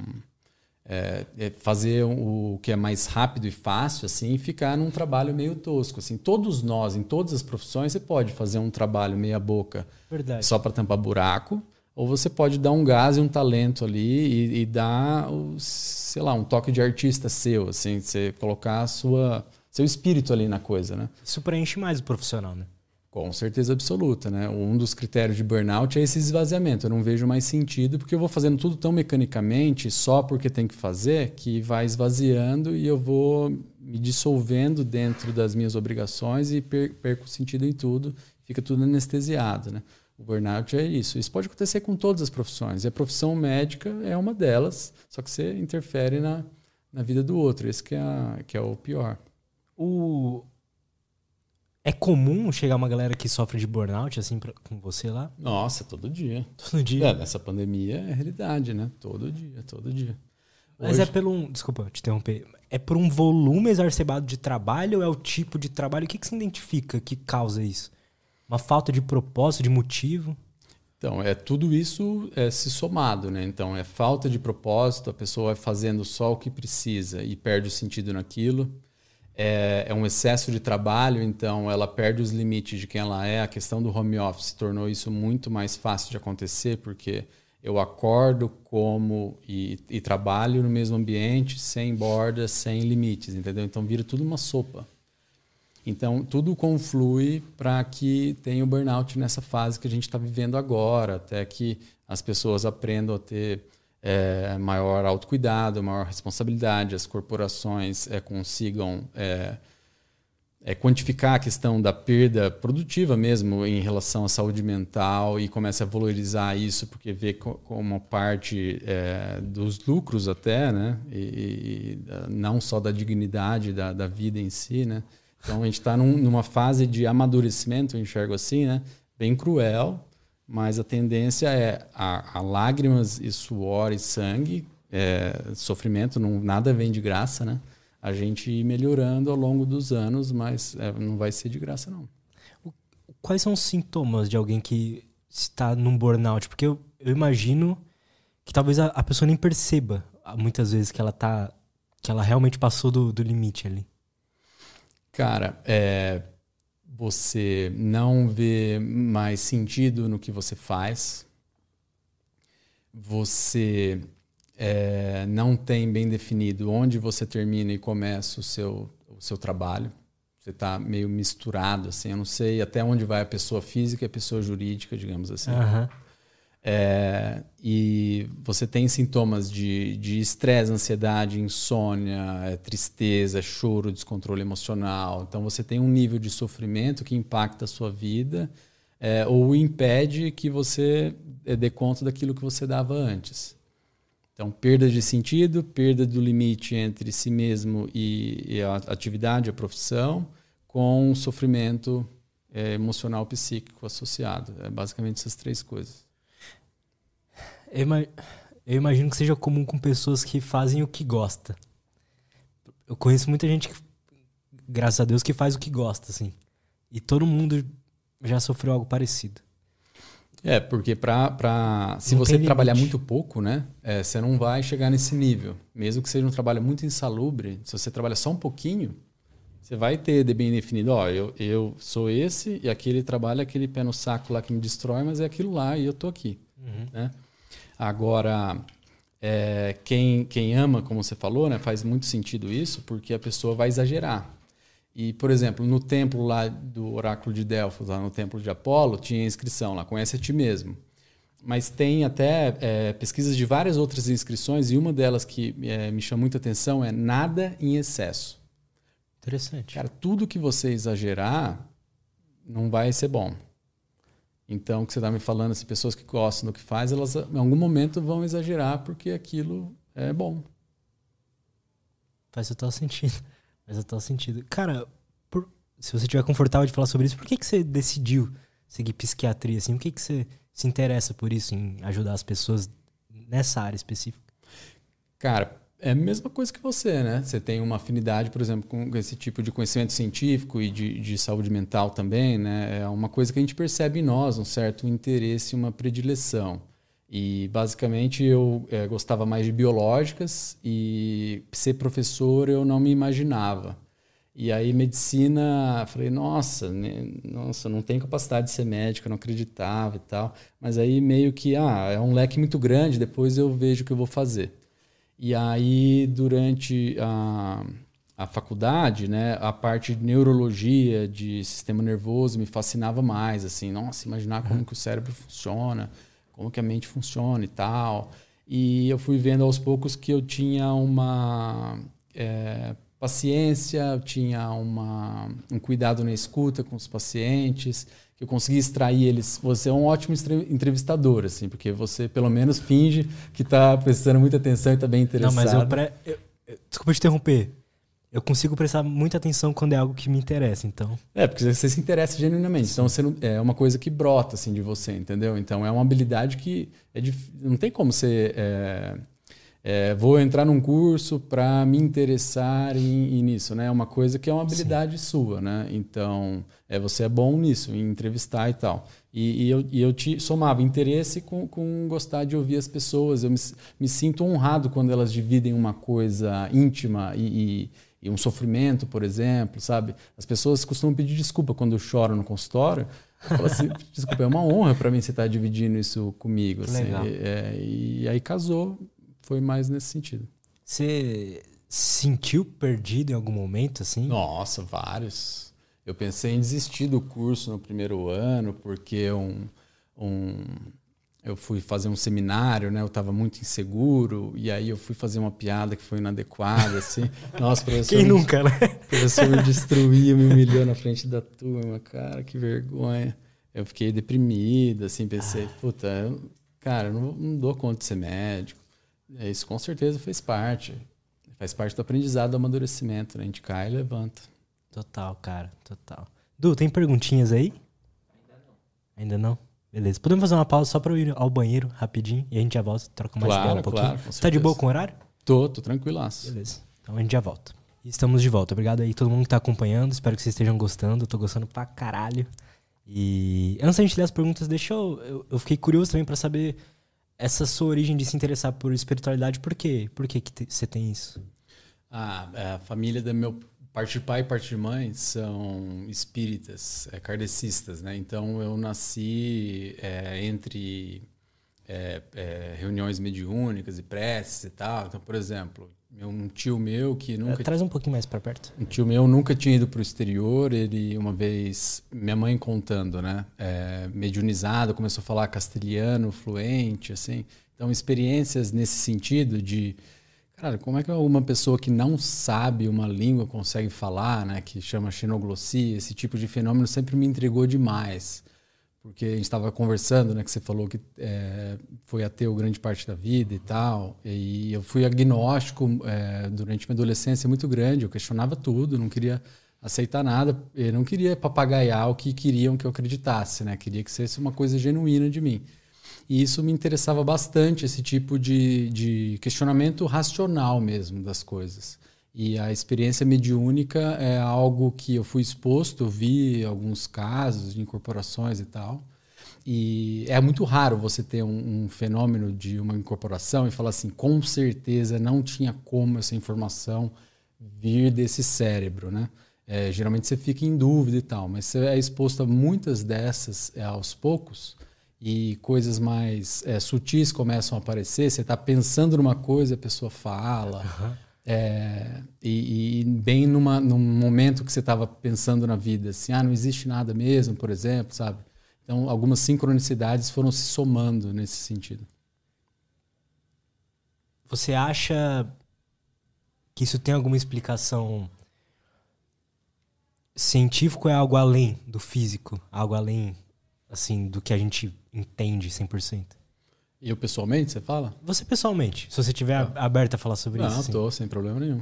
é, é fazer o que é mais rápido e fácil, assim, e ficar num trabalho meio tosco. Assim, todos nós, em todas as profissões, você pode fazer um trabalho meia boca Verdade. só para tampar buraco, ou você pode dar um gás e um talento ali e, e dar, sei lá, um toque de artista seu, assim, você colocar a sua seu espírito ali na coisa, né? Isso preenche mais o profissional, né? Com certeza absoluta, né? Um dos critérios de burnout é esse esvaziamento. Eu não vejo mais sentido porque eu vou fazendo tudo tão mecanicamente, só porque tem que fazer, que vai esvaziando e eu vou me dissolvendo dentro das minhas obrigações e perco sentido em tudo, fica tudo anestesiado, né? O burnout é isso. Isso pode acontecer com todas as profissões. E a profissão médica é uma delas, só que você interfere na, na vida do outro. Esse que é, a, que é o pior. O, é comum chegar uma galera que sofre de burnout, assim, pra, com você lá? Nossa, todo dia. Todo dia? É, nessa pandemia é realidade, né? Todo dia, todo dia. Mas Hoje... é pelo um. Desculpa te interromper. É por um volume exacerbado de trabalho ou é o tipo de trabalho? O que, que se identifica que causa isso? Uma falta de propósito, de motivo? Então, é tudo isso é se somado, né? Então, é falta de propósito, a pessoa vai fazendo só o que precisa e perde o sentido naquilo é, é, um excesso de trabalho, então ela perde os limites de quem ela é. A questão do home office tornou isso muito mais fácil de acontecer, porque eu acordo, como e, e trabalho no mesmo ambiente, sem bordas, sem limites, entendeu? Então vira tudo uma sopa. Então tudo conflui para que tenha o burnout nessa fase que a gente está vivendo agora, até que as pessoas aprendam a ter é, maior autocuidado, maior responsabilidade, as corporações é, consigam é, é, quantificar a questão da perda produtiva mesmo em relação à saúde mental e comece a valorizar isso porque vê como parte é, dos lucros até, né? E, e, não só da dignidade da, da vida em si, né? Então a gente está num, numa fase de amadurecimento, eu enxergo assim, né? Bem cruel, mas a tendência é a, a lágrimas e suor e sangue, é, sofrimento, não, nada vem de graça, né? A gente ir melhorando ao longo dos anos, mas é, não vai ser de graça, não. Quais são os sintomas de alguém que está num burnout? Porque eu, eu imagino que talvez a, a, pessoa nem perceba ah, muitas vezes que ela tá que ela realmente passou do, do limite ali. Cara, é, você não vê mais sentido no que você faz, você é, não tem bem definido onde você termina e começa o seu, o seu trabalho. Você está meio misturado, assim. Eu não sei até onde vai a pessoa física e a pessoa jurídica, digamos assim. Uhum. É, e você tem sintomas de estresse, ansiedade, insônia, é, tristeza, choro, descontrole emocional. Então você tem um nível de sofrimento que impacta a sua vida é, ou impede que você é, dê conta daquilo que você dava antes. Então, perda de sentido, perda do limite entre si mesmo e, e a atividade, a profissão, com sofrimento é, emocional psíquico associado. É basicamente essas três coisas. Eu, imagino que seja comum com pessoas que fazem o que gosta. Eu conheço muita gente, que, graças a Deus, que faz o que gosta, assim. E todo mundo já sofreu algo parecido. É, porque pra, pra, se não você trabalhar muito pouco, né, é, você não vai chegar nesse nível. Mesmo que seja um trabalho muito insalubre, se você trabalha só um pouquinho, você vai ter de bem definido, ó, eu, eu sou esse e aquele trabalho é aquele pé no saco lá que me destrói, mas é aquilo lá e eu tô aqui, uhum. né? Agora, é, quem, quem ama, como você falou, né, faz muito sentido isso, porque a pessoa vai exagerar. E, por exemplo, no templo lá do oráculo de Delfos, lá no templo de Apolo, tinha inscrição lá, conhece a ti mesmo. Mas tem até é, pesquisas de várias outras inscrições, e uma delas que é, me chama muita atenção é nada em excesso. Interessante. Cara, tudo que você exagerar não vai ser bom. Então, o que você está me falando, as pessoas que gostam do que faz, elas em algum momento vão exagerar porque aquilo é bom. Faz total sentido. Faz total sentido. Cara, por, se você estiver confortável de falar sobre isso, por que, que você decidiu seguir psiquiatria? Assim? Por que, que você se interessa por isso, em ajudar as pessoas nessa área específica? Cara, é a mesma coisa que você, né? Você tem uma afinidade, por exemplo, com esse tipo de conhecimento científico e de, de saúde mental também, né? É uma coisa que a gente percebe em nós, um certo interesse, uma predileção. E basicamente eu é, gostava mais de biológicas e ser professor eu não me imaginava. E aí medicina, falei, nossa, né, nossa, não tenho capacidade de ser médico, não acreditava e tal. Mas aí meio que, ah, é um leque muito grande, depois eu vejo o que eu vou fazer. E aí durante a, a faculdade, né, a parte de neurologia, de sistema nervoso me fascinava mais, assim, nossa, imaginar como uhum. que o cérebro funciona, como que a mente funciona e tal. E eu fui vendo aos poucos que eu tinha uma é, paciência, eu tinha uma, um cuidado na escuta com os pacientes, que eu consegui extrair eles. Você é um ótimo entrevistador, assim, porque você pelo menos finge que está prestando muita atenção e está bem interessado. Não, mas eu, pre... eu, Desculpa te interromper eu consigo prestar muita atenção quando é algo que me interessa, então. É, porque você se interessa genuinamente. Então você não, é uma coisa que brota assim de você, entendeu? Então é uma habilidade que é dif... não tem como você é, é, vou entrar num curso para me interessar em, em, nisso, né? É uma coisa que é uma habilidade Sim. sua, né? Então é você é bom nisso, em entrevistar e tal. E, e eu, e eu te somava interesse com, com gostar de ouvir as pessoas. Eu me, me sinto honrado quando elas dividem uma coisa íntima e, e e um sofrimento, por exemplo, sabe? As pessoas costumam pedir desculpa quando choram no consultório. Fala assim, desculpa, é uma honra para mim você estar tá dividindo isso comigo. Assim. Legal. É, e aí casou, foi mais nesse sentido. Você sentiu perdido em algum momento, assim? Nossa, vários. Eu pensei em desistir do curso no primeiro ano, porque um, um eu fui fazer um seminário, né? Eu estava muito inseguro e aí eu fui fazer uma piada que foi inadequada, assim. Nossa, professor. Quem nunca, né? O professor me destruiu, me humilhou na frente da turma, cara, que vergonha. Eu fiquei deprimido, assim, pensei, ah. puta, eu, cara, eu não, não dou conta de ser médico. Isso com certeza fez parte. Faz parte do aprendizado do amadurecimento, né? A gente cai e levanta. Total, cara, total. Du, tem perguntinhas aí? Ainda não. Ainda não? Beleza. Podemos fazer uma pausa só pra eu ir ao banheiro rapidinho e a gente já volta, troca mais claro, ideia um pouquinho. Claro, Você tá de boa com o horário? Tô, tô tranquilaço. Beleza. Então a gente já volta. E estamos de volta. Obrigado aí todo mundo que tá acompanhando. Espero que vocês estejam gostando. Eu tô gostando pra caralho. E antes da gente ler as perguntas, deixa eu. Eu, eu fiquei curioso também para saber essa sua origem de se interessar por espiritualidade. Por quê? Por que, que você tem isso? Ah, é, a família do meu parte de pai e parte de mãe são espíritas, é, kardecistas, né? Então eu nasci é, entre é, é, reuniões mediúnicas e preces e tal. Então, por exemplo, um tio meu que nunca traz um pouquinho mais para perto. Um tio meu nunca tinha ido para o exterior. Ele uma vez, minha mãe contando, né? É, mediunizado, começou a falar castelhano fluente, assim. Então experiências nesse sentido de Cara, como é que uma pessoa que não sabe uma língua consegue falar, né? Que chama xenoglossia, esse tipo de fenômeno sempre me intrigou demais. Porque a gente estava conversando, né? Que você falou que é, foi ateu grande parte da vida e tal. E eu fui agnóstico é, durante minha adolescência muito grande. Eu questionava tudo, não queria aceitar nada. Eu não queria papagaiar o que queriam que eu acreditasse, né? Queria que fosse uma coisa genuína de mim. E isso me interessava bastante, esse tipo de, de questionamento racional mesmo das coisas. E a experiência mediúnica é algo que eu fui exposto, eu vi alguns casos de incorporações e tal. E é muito raro você ter um, um, fenômeno de uma incorporação e falar assim, com certeza não tinha como essa informação vir desse cérebro, né? É, geralmente você fica em dúvida e tal, mas você é exposto a muitas dessas é, aos poucos e coisas mais é, sutis começam a aparecer. Você está pensando numa coisa, a pessoa fala. Uhum. É, e, e, bem numa, num momento que você estava pensando na vida, assim, ah, não existe nada mesmo, por exemplo, sabe? Então, algumas sincronicidades foram se somando nesse sentido. Você acha que isso tem alguma explicação científico é algo além do físico, algo além assim do que a gente entende 100%? Eu pessoalmente, você fala? Você pessoalmente, se você tiver ah. aberto a falar sobre Não, isso. Não, assim. tô sem problema nenhum.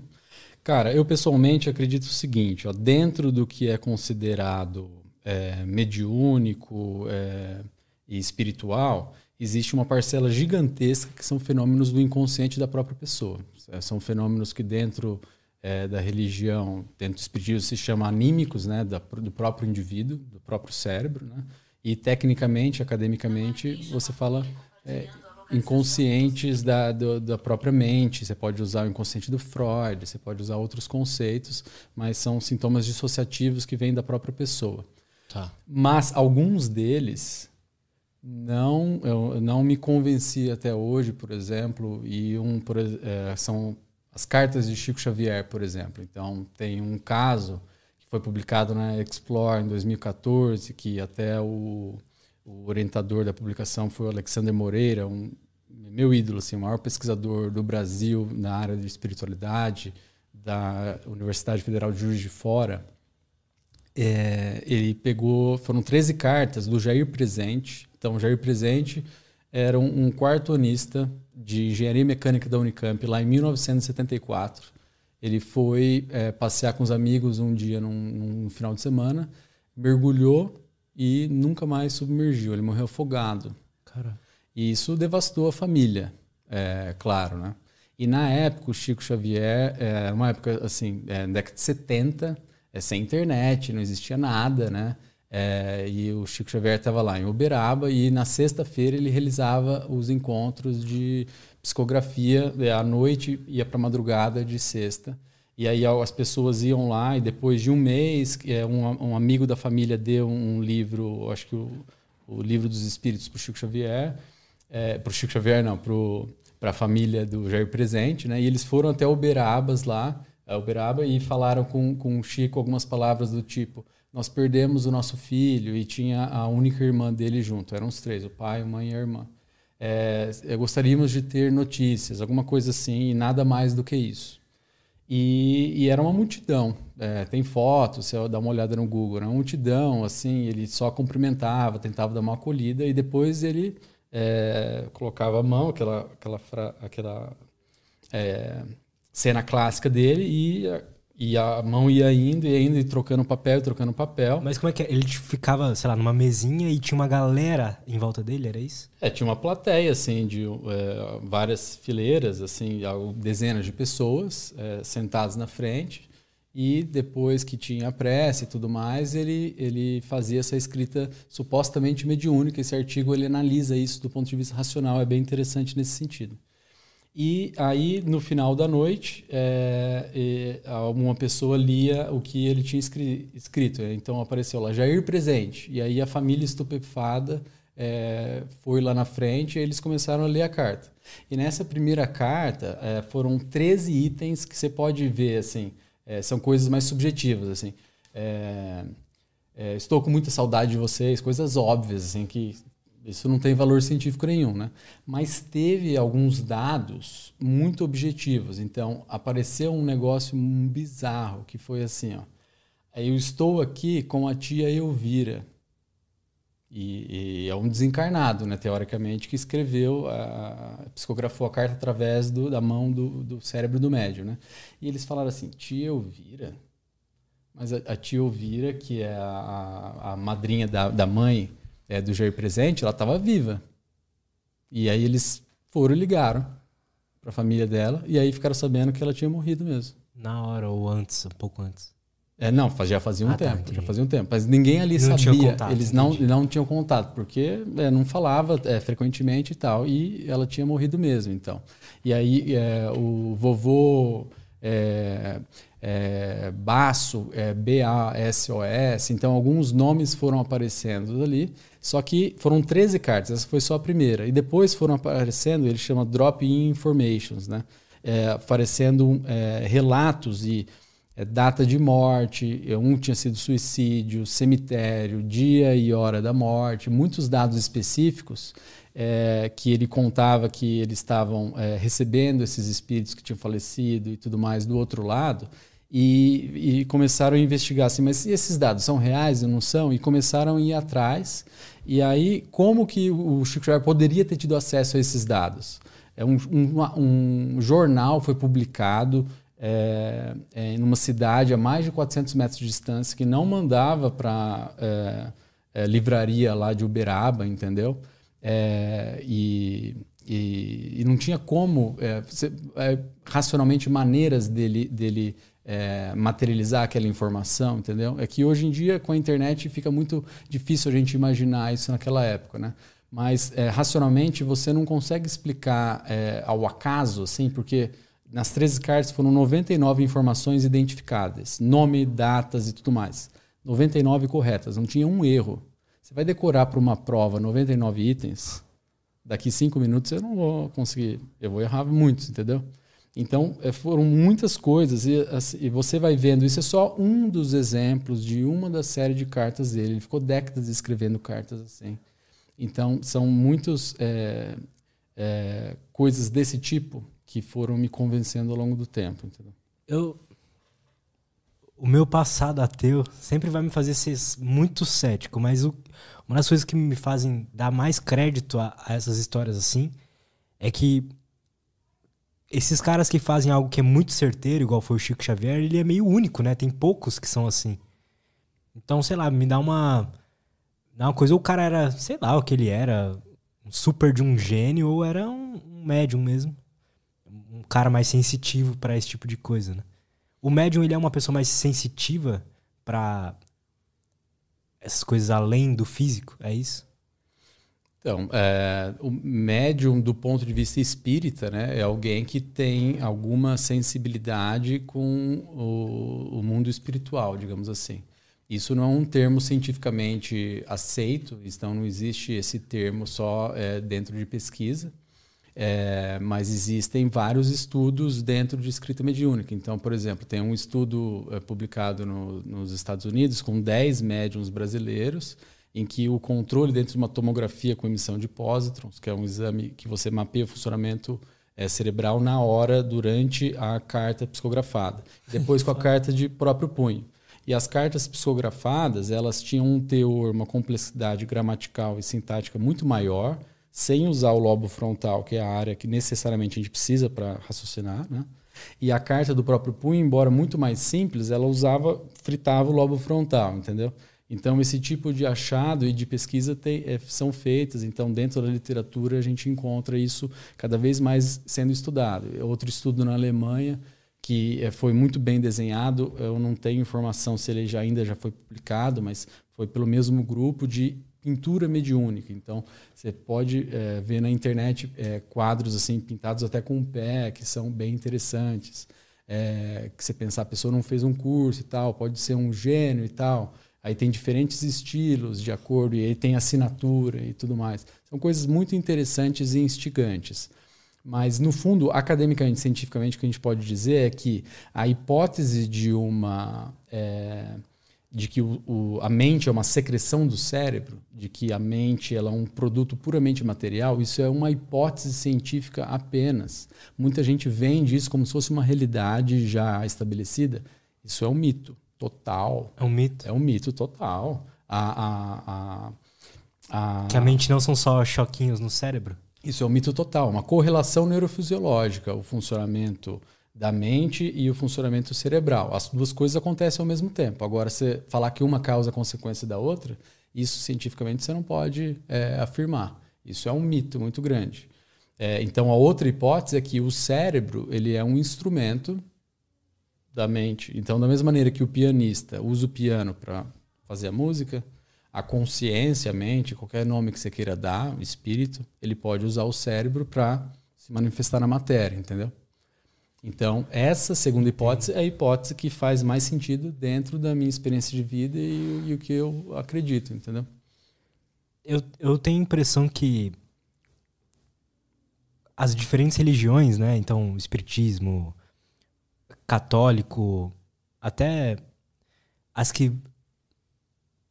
Cara, eu pessoalmente acredito o seguinte, ó, dentro do que é considerado é, mediúnico é, e espiritual, existe uma parcela gigantesca que são fenômenos do inconsciente da própria pessoa. É, são fenômenos que dentro é, da religião, dentro do espiritismo, se chama anímicos, né, da, do próprio indivíduo, do próprio cérebro, né? E tecnicamente, academicamente, você fala é, inconscientes da, do, da própria mente. Você pode usar o inconsciente do Freud, você pode usar outros conceitos, mas são sintomas dissociativos que vêm da própria pessoa. Tá. Mas alguns deles não, eu não me convenci até hoje, por exemplo, e um por, é, são as cartas de Chico Xavier, por exemplo. Então, tem um caso que foi publicado na Explore em 2014, que até o, o orientador da publicação foi o Alexander Moreira, um meu ídolo, assim, o maior pesquisador do Brasil na área de espiritualidade, da Universidade Federal de Juiz de Fora. É, ele pegou, foram 13 cartas do Jair Presente. Então, Jair Presente era um, um quartonista de engenharia mecânica da Unicamp lá em 1974. Ele foi é, passear com os amigos um dia, num, num, final de semana, mergulhou e nunca mais submergiu. Ele morreu afogado. Cara. E isso devastou a família, é, claro, né? E na época, o Chico Xavier, é uma época assim, é, década de 70, é, sem internet, não existia nada, né? É, e o Chico Xavier estava lá em Uberaba e na sexta-feira ele realizava os encontros de psicografia é, à noite, ia para madrugada de sexta. E aí as pessoas iam lá e depois de um mês, é, um, amigo da família deu um livro, acho que o, o livro dos espíritos para o Chico Xavier, é, para o Chico Xavier não, para a família do Jair Presente, né? E eles foram até Uberabas lá, Uberaba, e falaram com, com o Chico algumas palavras do tipo nós perdemos o nosso filho e tinha a única irmã dele junto. Eram os três, o pai, a mãe e a irmã. É, gostaríamos de ter notícias, alguma coisa assim, e nada mais do que isso. E, e era uma multidão. É, tem fotos, você dá uma olhada no Google, era uma multidão, assim, ele só cumprimentava, tentava dar uma acolhida e depois ele é, colocava a mão, aquela, aquela, aquela é, cena clássica dele e e a mão ia indo e indo e trocando papel, trocando papel. Mas como é que é? Ele ficava, sei lá, numa mesinha e tinha uma galera em volta dele, era isso? É, tinha uma plateia, assim, de é, várias fileiras, assim, dezenas de pessoas é, sentadas na frente. E depois que tinha a prece e tudo mais, ele, ele fazia essa escrita supostamente mediúnica. Esse artigo ele analisa isso do ponto de vista racional, é bem interessante nesse sentido. E aí, no final da noite, é, pessoa lia o que ele tinha escrito. Então apareceu lá, Jair presente. E aí a família estupefada é, foi lá na frente e eles começaram a ler a carta. E nessa primeira carta é, foram 13 itens que você pode ver, assim, é, são coisas mais subjetivas, assim. É, é, estou com muita saudade de vocês, coisas óbvias, assim, que isso não tem valor científico nenhum, né? Mas teve alguns dados muito objetivos. Então, apareceu um negócio bizarro que foi assim, ó. Eu estou aqui com a tia Elvira. E, e é um desencarnado, né, teoricamente, que escreveu, a, psicografou a carta através do, da mão do, do cérebro do médium, né? E eles falaram assim, tia Elvira? Mas a, a tia Elvira, que é a, a madrinha da, da mãe é, do Jair Presente, ela estava viva. E aí eles foram e ligaram para a família dela e aí ficaram sabendo que ela tinha morrido mesmo. Na hora ou antes, um pouco antes. É, não, já fazia um ah, tá, tempo, tá, já fazia um tempo. Mas ninguém ali não sabia. Contato, eles não, não tinham contato, porque é, não falava é, frequentemente e tal. E ela tinha morrido mesmo, então. E aí é, o vovô é, é, Baço, é, B-A-S-O-S. Então, alguns nomes foram aparecendo ali. Só que foram 13 cartas, essa foi só a primeira. E depois foram aparecendo, ele chama Drop In Informations, né? é, aparecendo é, relatos e é, data de morte, um tinha sido suicídio, cemitério, dia e hora da morte, muitos dados específicos é, que ele contava que eles estavam é, recebendo esses espíritos que tinham falecido e tudo mais do outro lado. E, e, começaram a investigar assim, mas esses dados são reais ou não são? E começaram a ir atrás. E aí, como que o Chico Xavier poderia ter tido acesso a esses dados? É um, um, um jornal foi publicado é, é, em uma cidade a mais de 400 metros de distância que não mandava para é, é, livraria lá de Uberaba, entendeu? É, e, e, e, não tinha como, é, você, racionalmente, maneiras dele, dele materializar aquela informação, entendeu? É que hoje em dia, com a internet, fica muito difícil a gente imaginar isso naquela época, né? Mas, racionalmente, você não consegue explicar ao acaso, assim, porque nas 13 cartas foram 99 informações identificadas, nome, datas e tudo mais. 99 corretas, não tinha um erro. Você vai decorar para uma prova 99 itens, daqui cinco minutos eu não vou conseguir, eu vou errar muitos, entendeu? Então, é, foram muitas coisas e, assim, e, você vai vendo. Isso é só um dos exemplos de uma da série de cartas dele. Ele ficou décadas escrevendo cartas assim. Então, são muitas é, é, coisas desse tipo que foram me convencendo ao longo do tempo, entendeu? Eu o meu passado ateu sempre vai me fazer ser muito cético, mas o, uma das coisas que me fazem dar mais crédito a, a essas histórias assim é que esses caras que fazem algo que é muito certeiro, igual foi o Chico Xavier, ele é meio único, né? Tem poucos que são assim. Então, sei lá, me dá uma. Dá uma coisa, ou o cara era, sei lá, o que ele era, um super de um gênio, ou era um, um médium mesmo um cara mais sensitivo para esse tipo de coisa, né? O médium ele é uma pessoa mais sensitiva para essas coisas além do físico, é isso? Então, é, o médium, do ponto de vista espírita, né, é alguém que tem alguma sensibilidade com o, o mundo espiritual, digamos assim. Isso não é um termo cientificamente aceito, então não existe esse termo só é, dentro de pesquisa. É, mas existem vários estudos dentro de escrita mediúnica. Então, por exemplo, tem um estudo é, publicado no, nos Estados Unidos com 10 médiums brasileiros, em que o controle dentro de uma tomografia com emissão de pósitrons, que é um exame que você mapeia o funcionamento é, cerebral na hora, durante a carta psicografada. Depois com a carta de próprio punho. E as cartas psicografadas, elas tinham um teor, uma complexidade gramatical e sintática muito maior, sem usar o lobo frontal, que é a área que necessariamente a gente precisa para raciocinar, né? E a carta do próprio punho, embora muito mais simples, ela usava, fritava o lobo frontal, entendeu? Então, esse tipo de achado e de pesquisa é, são feitas. Então, dentro da literatura, a gente encontra isso cada vez mais sendo estudado. Outro estudo na Alemanha, que é, foi muito bem desenhado, eu não tenho informação se ele já ainda já foi publicado, mas foi pelo mesmo grupo de pintura mediúnica. Então, você pode é, ver na internet é, quadros assim pintados até com o pé, que são bem interessantes. É, que você pensar, a pessoa não fez um curso e tal, pode ser um gênio e tal. Aí tem diferentes estilos de acordo, e aí tem assinatura e tudo mais. São coisas muito interessantes e instigantes. Mas, no fundo, academicamente, cientificamente, o que a gente pode dizer é que a hipótese de uma. É, de que o, o, a mente é uma secreção do cérebro, de que a mente ela é um produto puramente material, isso é uma hipótese científica apenas. Muita gente vende isso como se fosse uma realidade já estabelecida. Isso é um mito total. É um mito? É um mito total. A, a, a, a... Que a mente não são só choquinhos no cérebro? Isso é um mito total, uma correlação neurofisiológica, o funcionamento da mente e o funcionamento cerebral. As duas coisas acontecem ao mesmo tempo. Agora, você falar que uma causa consequência da outra, isso cientificamente você não pode é, afirmar. Isso é um mito muito grande. É, então, a outra hipótese é que o cérebro ele é um instrumento da mente. Então, da mesma maneira que o pianista usa o piano para fazer a música, a consciência, a mente, qualquer nome que você queira dar, espírito, ele pode usar o cérebro para se manifestar na matéria, entendeu? Então, essa segunda hipótese é a hipótese que faz mais sentido dentro da minha experiência de vida e, e o que eu acredito, entendeu? Eu, eu tenho a impressão que as diferentes religiões, né? Então, espiritismo, católico, até as que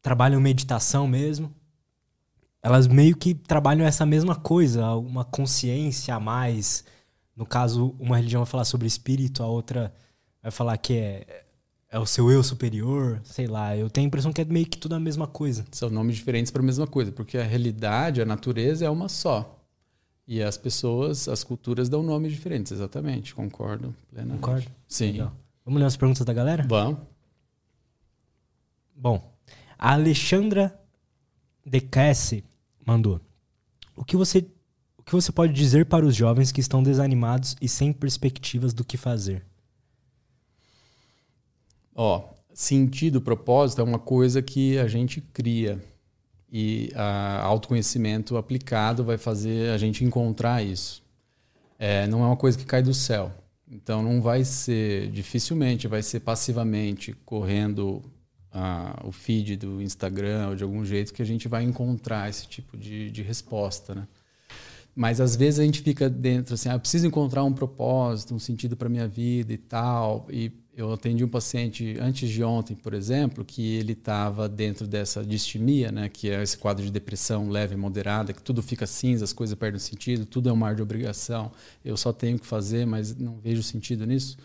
trabalham meditação mesmo, elas meio que trabalham essa mesma coisa, uma consciência a mais. No caso, uma religião vai falar sobre espírito, a outra vai falar que é, é o seu eu superior, sei lá. Eu tenho a impressão que é meio que tudo a mesma coisa. São nomes diferentes para a mesma coisa, porque a realidade, a natureza é uma só. E as pessoas, as culturas dão nomes diferentes, exatamente. Concordo plenamente. Concordo? Sim. Legal. Vamos ler as perguntas da galera? Vamos. Bom, a Alexandra Decassi mandou. O que você o que você pode dizer para os jovens que estão desanimados e sem perspectivas do que fazer? Ó, sentido, propósito é uma coisa que a gente cria e a autoconhecimento aplicado vai fazer a gente encontrar isso. É, não é uma coisa que cai do céu. Então não vai ser, dificilmente vai ser passivamente correndo o feed do Instagram ou de algum jeito que a gente vai encontrar esse tipo de, de resposta, né? Mas às vezes a gente fica dentro assim, ah, eu preciso encontrar um propósito, um sentido para minha vida e tal. E eu atendi um paciente antes de ontem, por exemplo, que ele estava dentro dessa distimia, né, que é esse quadro de depressão leve e moderada, que tudo fica cinza, as coisas perdem sentido, tudo é um mar de obrigação. Eu só tenho que fazer, mas não vejo sentido nisso.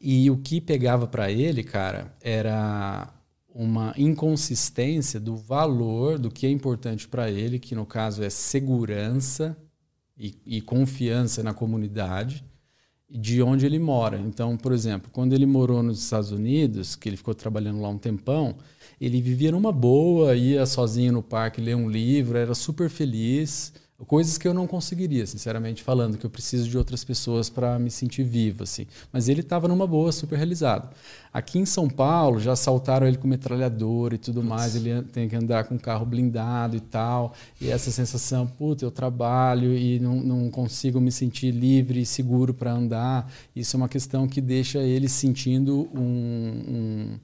E o que pegava para ele, cara, era uma inconsistência do valor do que é importante para ele, que no caso é segurança e, e, confiança na comunidade, de onde ele mora. Então, por exemplo, quando ele morou nos Estados Unidos, que ele ficou trabalhando lá um tempão, ele vivia numa boa, ia sozinho no parque ler um livro, era super feliz Coisas que eu não conseguiria, sinceramente falando, que eu preciso de outras pessoas para me sentir vivo, assim. Mas ele estava numa boa, super realizado. Aqui em São Paulo, já assaltaram ele com metralhadora e tudo mais, ele tem que andar com carro blindado e tal. E essa sensação, puta, eu trabalho e não, não consigo me sentir livre e seguro para andar. Isso é uma questão que deixa ele sentindo um, um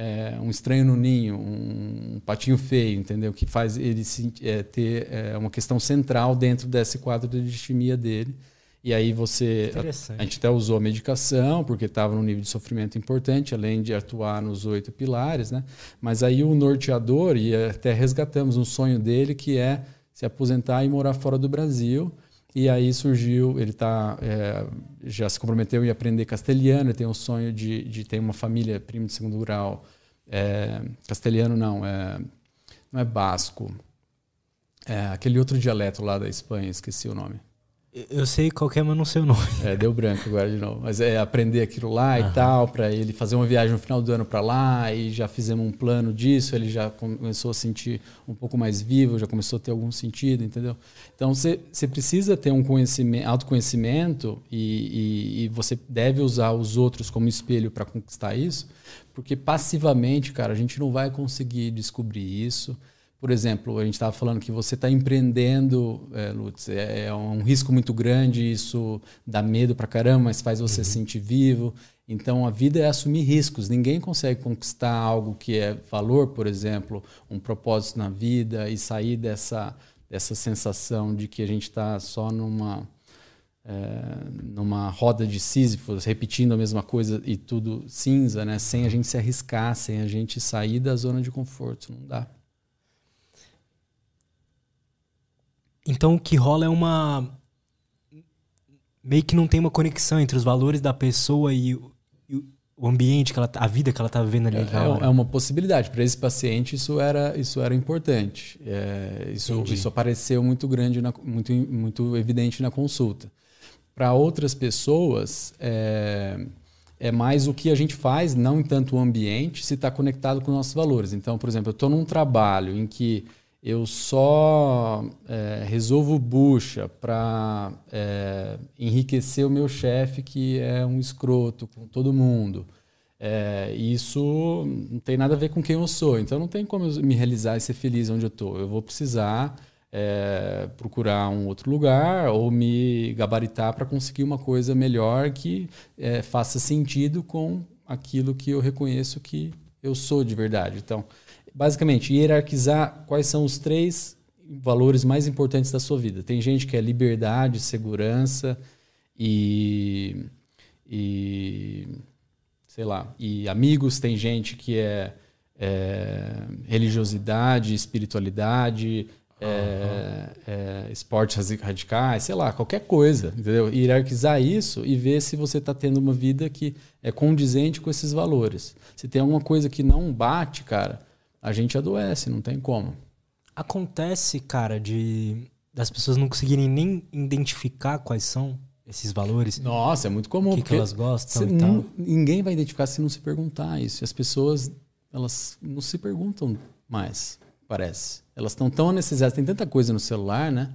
é, um estranho no ninho, um patinho feio, entendeu? Que faz ele se, é, ter é, uma questão central dentro desse quadro de distimia dele. E aí você. A, a, gente até usou a medicação, porque estava num nível de sofrimento importante, além de atuar nos oito pilares, né? Mas aí o norteador, e até resgatamos um sonho dele, que é se aposentar e morar fora do Brasil. E aí surgiu, ele tá, é, já se comprometeu em aprender castelhano, ele tem o sonho de, de ter uma família primo de segundo grau. É, castelhano não, é, não é basco. É aquele outro dialeto lá da Espanha, esqueci o nome. Eu sei qualquer, mas não sei o nome. É, deu branco agora de novo. Mas é aprender aquilo lá e tal, para ele fazer uma viagem no final do ano para lá, e já fizemos um plano disso, ele já começou a sentir um pouco mais vivo, já começou a ter algum sentido, entendeu? Então você precisa ter um conhecimento, autoconhecimento e, e, e você deve usar os outros como espelho para conquistar isso, porque passivamente, cara, a gente não vai conseguir descobrir isso por exemplo, a gente estava falando que você está empreendendo, é, Lutz, é, é, um risco muito grande, isso dá medo para caramba, mas faz você uhum. se sentir vivo. Então, a vida é assumir riscos. Ninguém consegue conquistar algo que é valor, por exemplo, um propósito na vida e sair dessa, dessa sensação de que a gente está só numa, é, numa roda de Sísifos, repetindo a mesma coisa e tudo cinza, né? sem a gente se arriscar, sem a gente sair da zona de conforto. Não dá. Então o que rola é uma. Meio que não tem uma conexão entre os valores da pessoa e, e o ambiente, que ela, tá, a vida que ela está vivendo ali. É, é, uma possibilidade. Para esse paciente, isso era, isso era importante. É, isso, isso apareceu muito grande, na, muito, muito evidente na consulta. Para outras pessoas, é, é mais o que a gente faz, não tanto o ambiente, se está conectado com nossos valores. Então, por exemplo, eu estou num trabalho em que eu só é, resolvo bucha para é, enriquecer o meu chefe, que é um escroto com todo mundo. É, isso não tem nada a ver com quem eu sou. Então não tem como eu me realizar e ser feliz onde eu estou. Eu vou precisar é, procurar um outro lugar ou me gabaritar para conseguir uma coisa melhor que é, faça sentido com aquilo que eu reconheço que eu sou de verdade. Então, basicamente, hierarquizar quais são os três valores mais importantes da sua vida. Tem gente que é liberdade, segurança e, e sei lá, e amigos. Tem gente que é, é religiosidade, espiritualidade, é, é, esportes radicais, sei lá, qualquer coisa, entendeu? Hierarquizar isso e ver se você está tendo uma vida que é condizente com esses valores. Se tem alguma coisa que não bate, cara, a gente adoece, não tem como. Acontece, cara, de das pessoas não conseguirem nem identificar quais são esses valores. Nossa, é muito comum. O que, que elas gostam e tal. Ninguém vai identificar se não se perguntar isso. E as pessoas, elas não se perguntam mais, parece. Elas estão tão anestesiadas, tem tanta coisa no celular, né?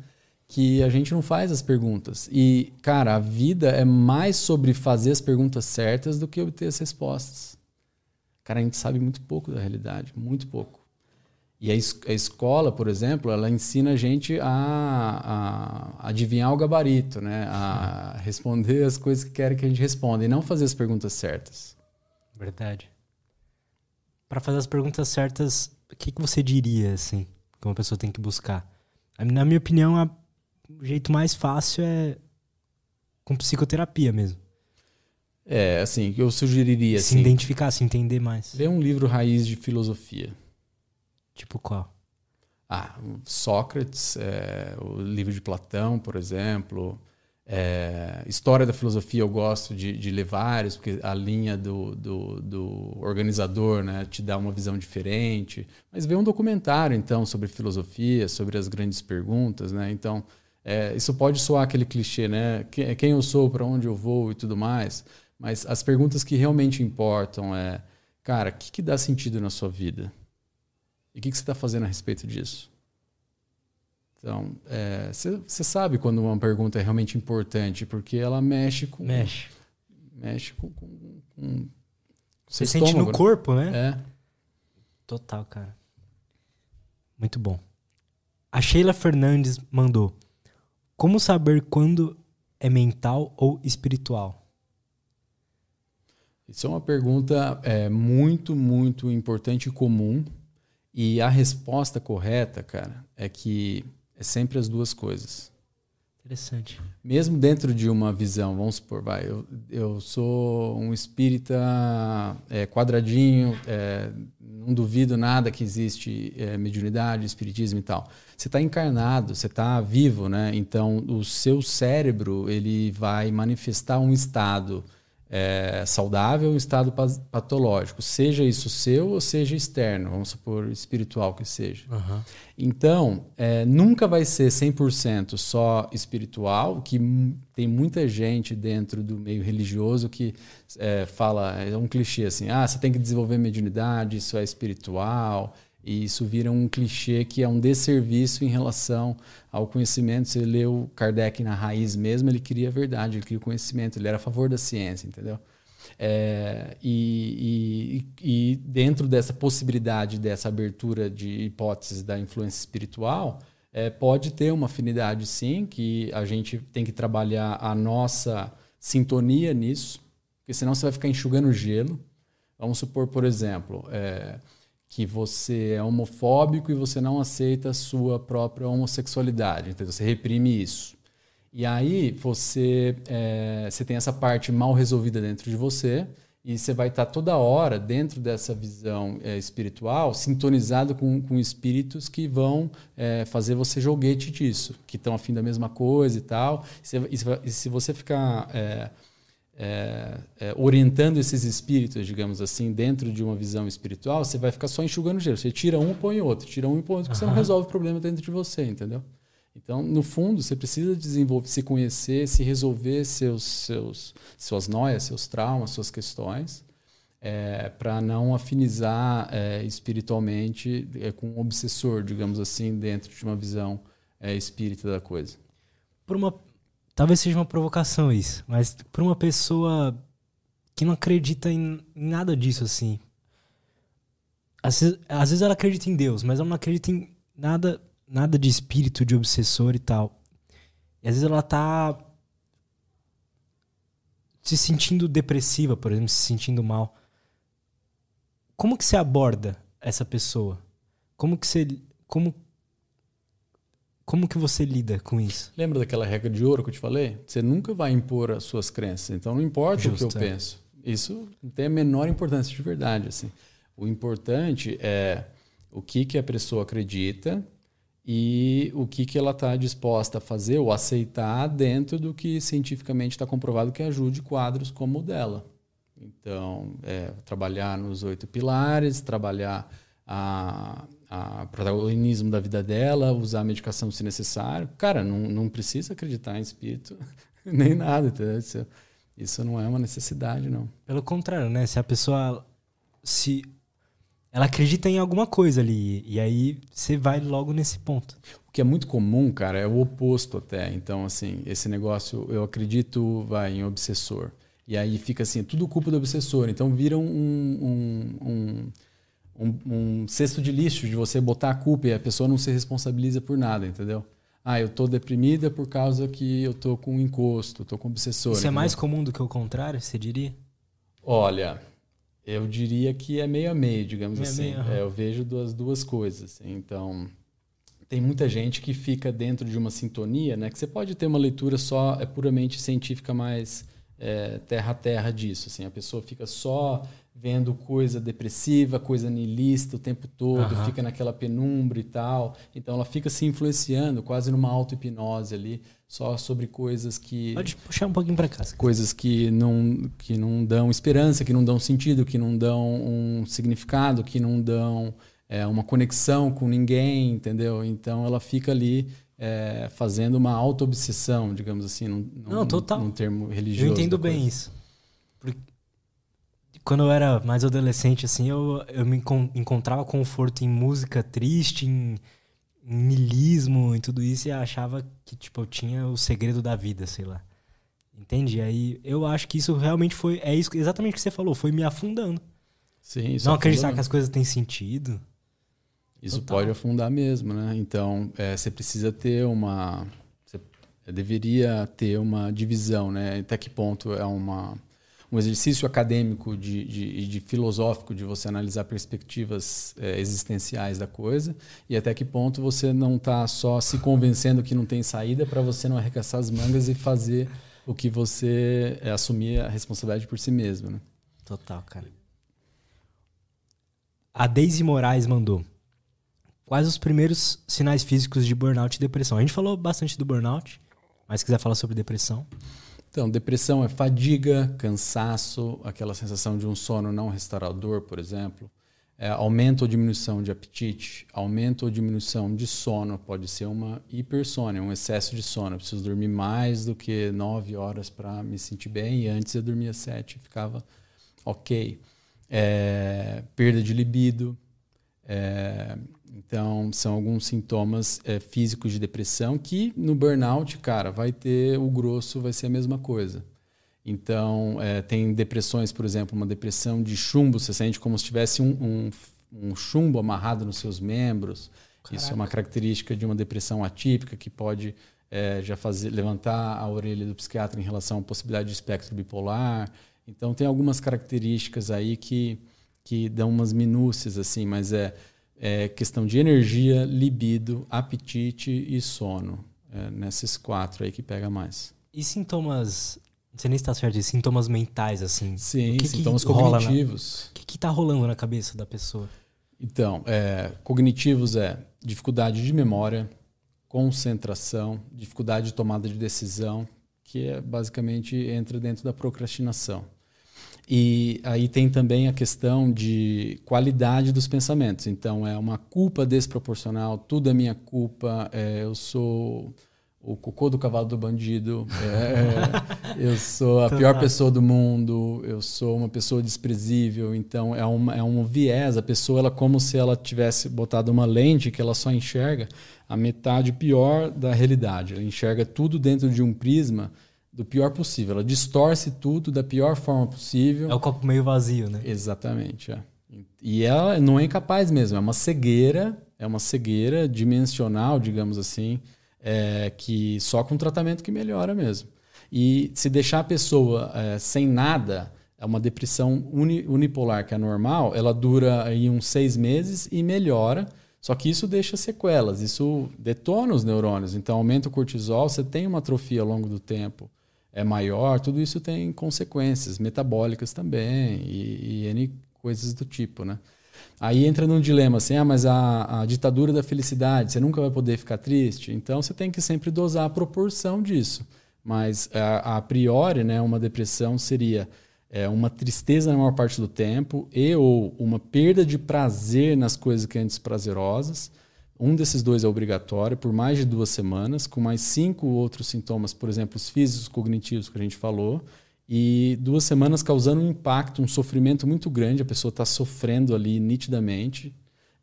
Que a gente não faz as perguntas. E, cara, a vida é mais sobre fazer as perguntas certas do que obter as respostas. Cara, a gente sabe muito pouco da realidade, muito pouco. E a, es a escola, por exemplo, ela ensina a gente a, a, adivinhar o gabarito, né? A responder as coisas que querem que a gente responda e não fazer as perguntas certas. Verdade. Para fazer as perguntas certas, o que, que você diria, assim? que uma pessoa tem que buscar. Na minha opinião, a, o jeito mais fácil é com psicoterapia mesmo. É, assim, eu sugeriria se assim, identificar, se entender mais. Ler um livro raiz de filosofia. Tipo qual? Ah, Sócrates, é, o livro de Platão, por exemplo. É, história da filosofia eu gosto de, de ler vários, porque a linha do, do, do, organizador né, te dá uma visão diferente. Mas ver um documentário, então, sobre filosofia, sobre as grandes perguntas. Né? Então, é, isso pode soar aquele clichê, né? Quem eu sou, para onde eu vou e tudo mais. Mas as perguntas que realmente importam é, cara, o que, que dá sentido na sua vida? E o que, que você está fazendo a respeito disso? Então, você é, sabe quando uma pergunta é realmente importante, porque ela mexe com. Mexe. Mexe com. com, você sente no corpo, né? É. Total, cara. Muito bom. A Sheila Fernandes mandou: Como saber quando é mental ou espiritual? Isso é uma pergunta é, muito, muito importante e comum. E a resposta correta, cara, é que é sempre as duas coisas. Interessante. Mesmo dentro de uma visão, vamos supor, vai, eu, eu sou um espírita é, quadradinho, é, não duvido nada que existe é, mediunidade, espiritismo e tal. Você está encarnado, você está vivo, né? Então o seu cérebro ele vai manifestar um estado é, saudável um estado patológico, seja isso seu ou seja externo, vamos supor espiritual que seja. Uhum. Então, é, nunca vai ser 100% só espiritual, que tem muita gente dentro do meio religioso que é, fala, é um clichê assim, ah, você tem que desenvolver mediunidade, isso é espiritual, e isso vira um clichê que é um desserviço em relação ao conhecimento. Você o Kardec na raiz mesmo, ele queria a verdade, ele queria o conhecimento, ele era a favor da ciência, entendeu? É, e, e, e, dentro dessa possibilidade, dessa abertura de hipóteses da influência espiritual, é, pode ter uma afinidade sim, que a gente tem que trabalhar a nossa sintonia nisso, porque senão você vai ficar enxugando gelo. Vamos supor, por exemplo, é, que você é homofóbico e você não aceita a sua própria homossexualidade, então você reprime isso. E aí você, é, você tem essa parte mal resolvida dentro de você e você vai estar toda hora dentro dessa visão é, espiritual sintonizado com, com espíritos que vão é, fazer você joguete disso, que estão afim da mesma coisa e tal. E se, você ficar é, é, orientando esses espíritos, digamos assim, dentro de uma visão espiritual, você vai ficar só enxugando gelo. Você tira um, põe outro, tira um e põe outro, porque uhum. você não resolve o problema dentro de você, entendeu? Então, no fundo, você precisa desenvolver, se conhecer, se resolver seus, seus, suas noias, seus traumas, suas questões, é, para não afinizar é, espiritualmente é, com um obsessor, digamos assim, dentro de uma visão é, espírita da coisa. Por uma Talvez seja uma provocação isso, mas para uma pessoa que não acredita em, nada disso assim. Às vezes, às vezes, ela acredita em Deus, mas ela não acredita em nada, nada de espírito, de obsessor e tal. E às vezes ela tá se sentindo depressiva, por exemplo, se sentindo mal. Como que você aborda essa pessoa? Como que você como como que você lida com isso? Lembra daquela regra de ouro que eu te falei? Você nunca vai impor as suas crenças. Então não importa Justo, o que eu é. penso. Isso não tem a menor importância de verdade. Assim. O importante é o que, que a pessoa acredita e o que, que ela está disposta a fazer ou aceitar dentro do que cientificamente está comprovado que ajude quadros como o dela. Então, é, trabalhar nos oito pilares, trabalhar a, a protagonismo da vida dela, usar a medicação se necessário. Cara, não, não precisa acreditar em espírito nem nada. Entendeu? Isso, isso não é uma necessidade, não. Pelo contrário, né? Se a pessoa se ela acredita em alguma coisa ali. E aí você vai logo nesse ponto. O que é muito comum, cara, é o oposto até. Então, assim, esse negócio, eu acredito, vai em obsessor. E aí fica assim, tudo culpa do obsessor. Então vira um, um, um, um, um cesto de lixo de você botar a culpa e a pessoa não se responsabiliza por nada, entendeu? Ah, eu tô deprimida por causa que eu tô com encosto, tô com obsessor. Isso é entendeu? é mais comum do que o contrário, você diria? Olha, eu diria que é meio a meio, digamos meio assim. Meio, uhum. é, eu vejo duas, duas coisas. Então, tem muita gente que fica dentro de uma sintonia, né? Que você pode ter uma leitura só, é puramente científica, mais é, terra a terra disso. Assim, a pessoa fica só vendo coisa depressiva, coisa niilista o tempo todo, uhum. fica naquela penumbra e tal. Então ela fica se influenciando, quase numa auto-hipnose ali, só sobre coisas que. Pode puxar um pouquinho para cá. Coisas que não, que não dão esperança, que não dão sentido, que não dão um significado, que não dão é, uma conexão com ninguém, entendeu? Então ela fica ali é, fazendo uma auto-obsessão, digamos assim, num, não, total. num termo religioso. Eu entendo bem isso. Quando eu era mais adolescente, assim, eu, eu me encontrava conforto em música triste, em, em milismo, em tudo isso, e achava que, tipo, eu tinha o segredo da vida, sei lá. Entende? Aí eu acho que isso realmente foi. É isso, exatamente o que você falou, foi me afundando. Sim, isso Não acreditar que as coisas têm sentido. Isso Total. pode afundar mesmo, né? Então, é, você precisa ter uma. Você deveria ter uma divisão, né? Até que ponto é uma um exercício acadêmico de, de, de, filosófico de você analisar perspectivas é, existenciais da coisa e até que ponto você não está só se convencendo que não tem saída para você não arregaçar as mangas e fazer o que você é, assumir a responsabilidade por si mesmo. Né? Total, cara. A Daisy Moraes mandou. Quais os primeiros sinais físicos de burnout e depressão? A gente falou bastante do burnout, mas se quiser falar sobre depressão. Então, depressão é fadiga, cansaço, aquela sensação de um sono não restaurador, por exemplo. É, aumento ou diminuição de apetite, aumento ou diminuição de sono, pode ser uma hipersônia, um excesso de sono. Eu preciso dormir mais do que nove horas para me sentir bem, e antes eu dormia sete e ficava ok. É, perda de libido, é, então, são alguns sintomas é, físicos de depressão que no burnout, cara, vai ter o grosso, vai ser a mesma coisa. Então, é, tem depressões, por exemplo, uma depressão de chumbo, você sente como se tivesse um, um, um chumbo amarrado nos seus membros. Caraca. Isso é uma característica de uma depressão atípica que pode é, já fazer levantar a orelha do psiquiatra em relação à possibilidade de espectro bipolar. Então, tem algumas características aí que, que dão umas minúcias, assim, mas é é questão de energia, libido, apetite e sono. É nesses quatro aí que pega mais. E sintomas sei nem se tá certo isso, sintomas mentais, assim. Sim, que sintomas que cognitivos. O que, que tá rolando na cabeça da pessoa? Então, é, cognitivos é dificuldade de memória, concentração, dificuldade de tomada de decisão, que é basicamente entra dentro da procrastinação. E aí tem também a questão de qualidade dos pensamentos. Então, é uma culpa desproporcional, tudo é minha culpa, é, eu sou o cocô do cavalo do bandido, é, eu sou a pior pessoa do mundo, eu sou uma pessoa desprezível. Então, é, uma, é um viés. A pessoa, ela como se ela tivesse botado uma lente que ela só enxerga a metade pior da realidade. Ela enxerga tudo dentro de um prisma do pior possível. Ela distorce tudo da pior forma possível. É o copo meio vazio, né? Exatamente. É. E ela não é incapaz mesmo. É uma cegueira, é uma cegueira dimensional, digamos assim, é, que só com tratamento que melhora mesmo. E se deixar a pessoa é, sem nada, é uma depressão uni, unipolar que é normal, ela dura aí uns seis meses e melhora. Só que isso deixa sequelas, isso detona os neurônios. Então, aumenta o cortisol, você tem uma atrofia ao longo do tempo é maior, tudo isso tem consequências metabólicas também e, e N coisas do tipo, né? Aí entra num dilema assim, ah, mas a, a, ditadura da felicidade, você nunca vai poder ficar triste. Então você tem que sempre dosar a proporção disso. Mas a, a priori, né, uma depressão seria é, uma tristeza na maior parte do tempo e ou uma perda de prazer nas coisas que antes prazerosas. Um desses dois é obrigatório por mais de duas semanas, com mais cinco outros sintomas, por exemplo, os físicos cognitivos que a gente falou, e duas semanas causando um impacto, um sofrimento muito grande, a pessoa está sofrendo ali nitidamente,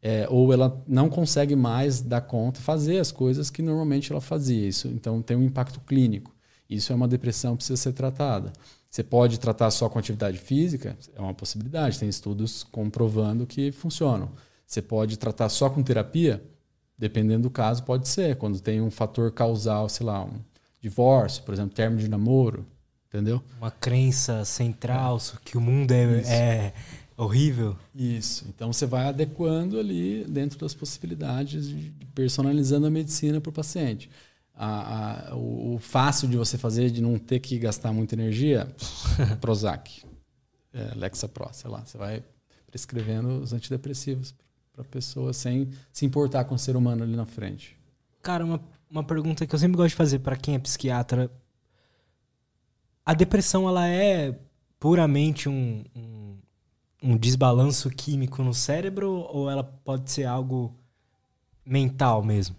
é, ou ela não consegue mais dar conta, fazer as coisas que normalmente ela fazia. Isso, então tem um impacto clínico. Isso é uma depressão precisa ser tratada. Você pode tratar só com atividade física, é uma possibilidade, tem estudos comprovando que funcionam. Você pode tratar só com terapia, dependendo do caso, pode ser. Quando tem um fator causal, sei lá, um divórcio, por exemplo, término de namoro, entendeu? Uma crença central é. que o mundo é, é, horrível. Isso. Então você vai adequando ali dentro das possibilidades, de personalizando a medicina para o paciente. A, a, o, o, fácil de você fazer, de não ter que gastar muita energia, Prozac, é, Lexapro, sei lá. Você vai prescrevendo os antidepressivos para a pessoa sem se importar com o ser humano ali na frente. Cara, uma, uma pergunta que eu sempre gosto de fazer para quem é psiquiatra a depressão ela é puramente um, um, um, desbalanço químico no cérebro ou ela pode ser algo mental mesmo?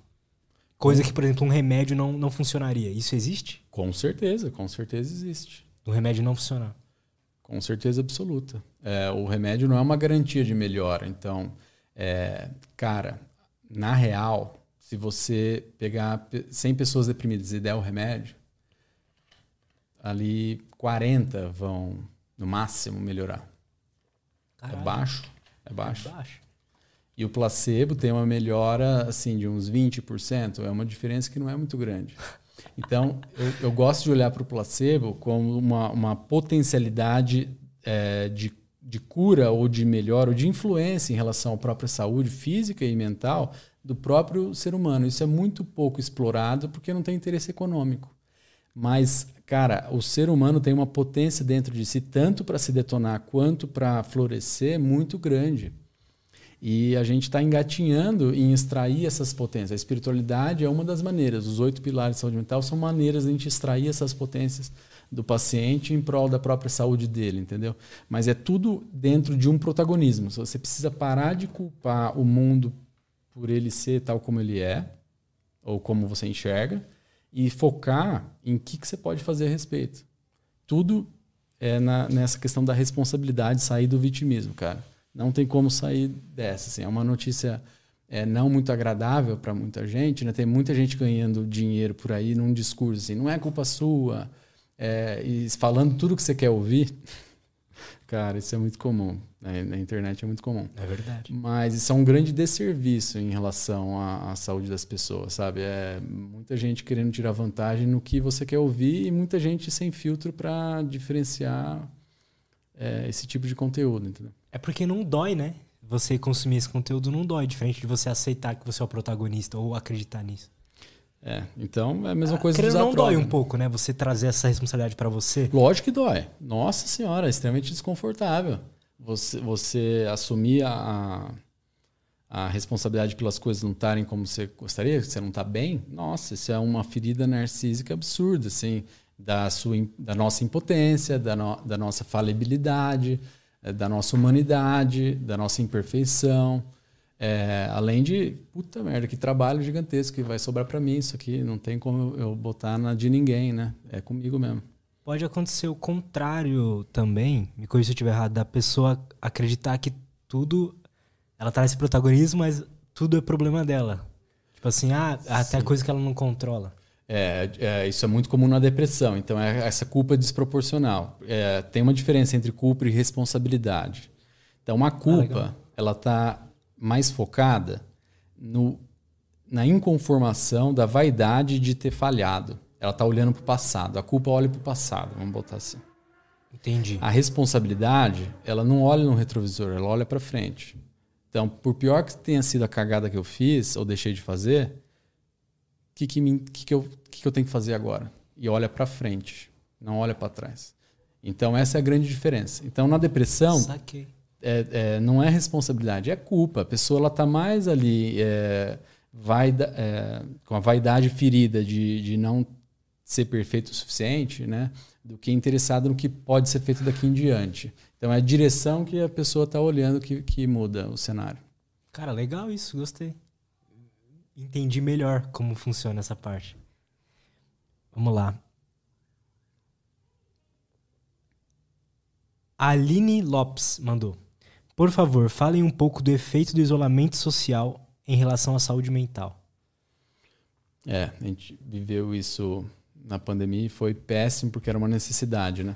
Coisa que, por exemplo, um remédio não, não funcionaria. Isso existe? Com certeza, com certeza existe. O remédio não funcionar? Com certeza absoluta. É, o remédio não é uma garantia de melhora. Então, é, cara, na real, se você pegar 100 pessoas deprimidas e der o remédio, ali 40 vão, no máximo, melhorar. É Caralho. É baixo. É baixo. É baixo. E o placebo tem uma melhora assim de uns 20%. É uma diferença que não é muito grande. Então, eu, eu gosto de olhar para o placebo como uma, uma potencialidade é, de, de cura ou de melhora ou de influência em relação à própria saúde física e mental do próprio ser humano. Isso é muito pouco explorado porque não tem interesse econômico. Mas Cara, o ser humano tem uma potência dentro de si, tanto para se detonar quanto para florescer, muito grande. E a gente está engatinhando em extrair essas potências. A espiritualidade é uma das maneiras. Os oito pilares de saúde mental são maneiras de a gente extrair essas potências do paciente em prol da própria saúde dele, entendeu? Mas é tudo dentro de um protagonismo. Você precisa parar de culpar o mundo por ele ser tal como ele é, ou como você enxerga, e focar em que, que você pode fazer a respeito. Tudo é na, nessa questão da responsabilidade, sair do vitimismo, cara. Não tem como sair dessa. Assim. É uma notícia é, não muito agradável para muita gente. Né? Tem muita gente ganhando dinheiro por aí num discurso assim, não é culpa sua. É, e falando tudo que você quer ouvir. Cara, isso é muito comum. Né? Na internet é muito comum. É verdade. Mas isso é um grande desserviço em relação à, à, saúde das pessoas, sabe? É muita gente querendo tirar vantagem no que você quer ouvir e muita gente sem filtro para diferenciar é, esse tipo de conteúdo, entendeu? É porque não dói, né? Você consumir esse conteúdo não dói, diferente de você aceitar que você é o protagonista ou acreditar nisso. É, então é a mesma coisa ah, não dói um pouco, né? Você trazer essa responsabilidade para você. Lógico que dói. Nossa senhora, é extremamente desconfortável. Você, você assumir a, a responsabilidade pelas coisas não estarem como você gostaria, que você não está bem. Nossa, isso é uma ferida narcísica absurda, assim, da, sua, da nossa impotência, da, no, da nossa falibilidade, eh, da nossa humanidade, da nossa imperfeição. É, além de, puta merda, que trabalho gigantesco que vai sobrar para mim isso aqui. Não tem como eu botar na de ninguém, né? É comigo mesmo. Pode acontecer o contrário também, me corrija se eu estiver errado, da pessoa acreditar que tudo. Ela traz esse protagonismo, mas tudo é problema dela. Tipo assim, ah, até Sim. coisa que ela não controla. É, é, isso é muito comum na depressão. Então, é essa culpa desproporcional. É, tem uma diferença entre culpa e responsabilidade. Então, uma culpa, ah, ela está mais focada no, na inconformação da vaidade de ter falhado. Ela está olhando para o passado. A culpa olha para o passado, vamos botar assim. Entendi. A responsabilidade, ela não olha no retrovisor, ela olha para frente. Então, por pior que tenha sido a cagada que eu fiz ou deixei de fazer, o que, que, que, que, eu, que, que eu tenho que fazer agora? E olha para frente, não olha para trás. Então, essa é a grande diferença. Então, na depressão, é, é, não é responsabilidade, é culpa. A pessoa está mais ali é, vaida, é, com a vaidade ferida de, de não ser perfeito o suficiente, né? do que interessada no que pode ser feito daqui em diante. Então é a direção que a pessoa está olhando que, que muda o cenário. Cara, legal isso, gostei. Entendi melhor como funciona essa parte. Vamos lá. Aline Lopes mandou. Por favor, falem um pouco do efeito do isolamento social em relação à saúde mental. É, a gente viveu isso na pandemia e foi péssimo porque era uma necessidade, né?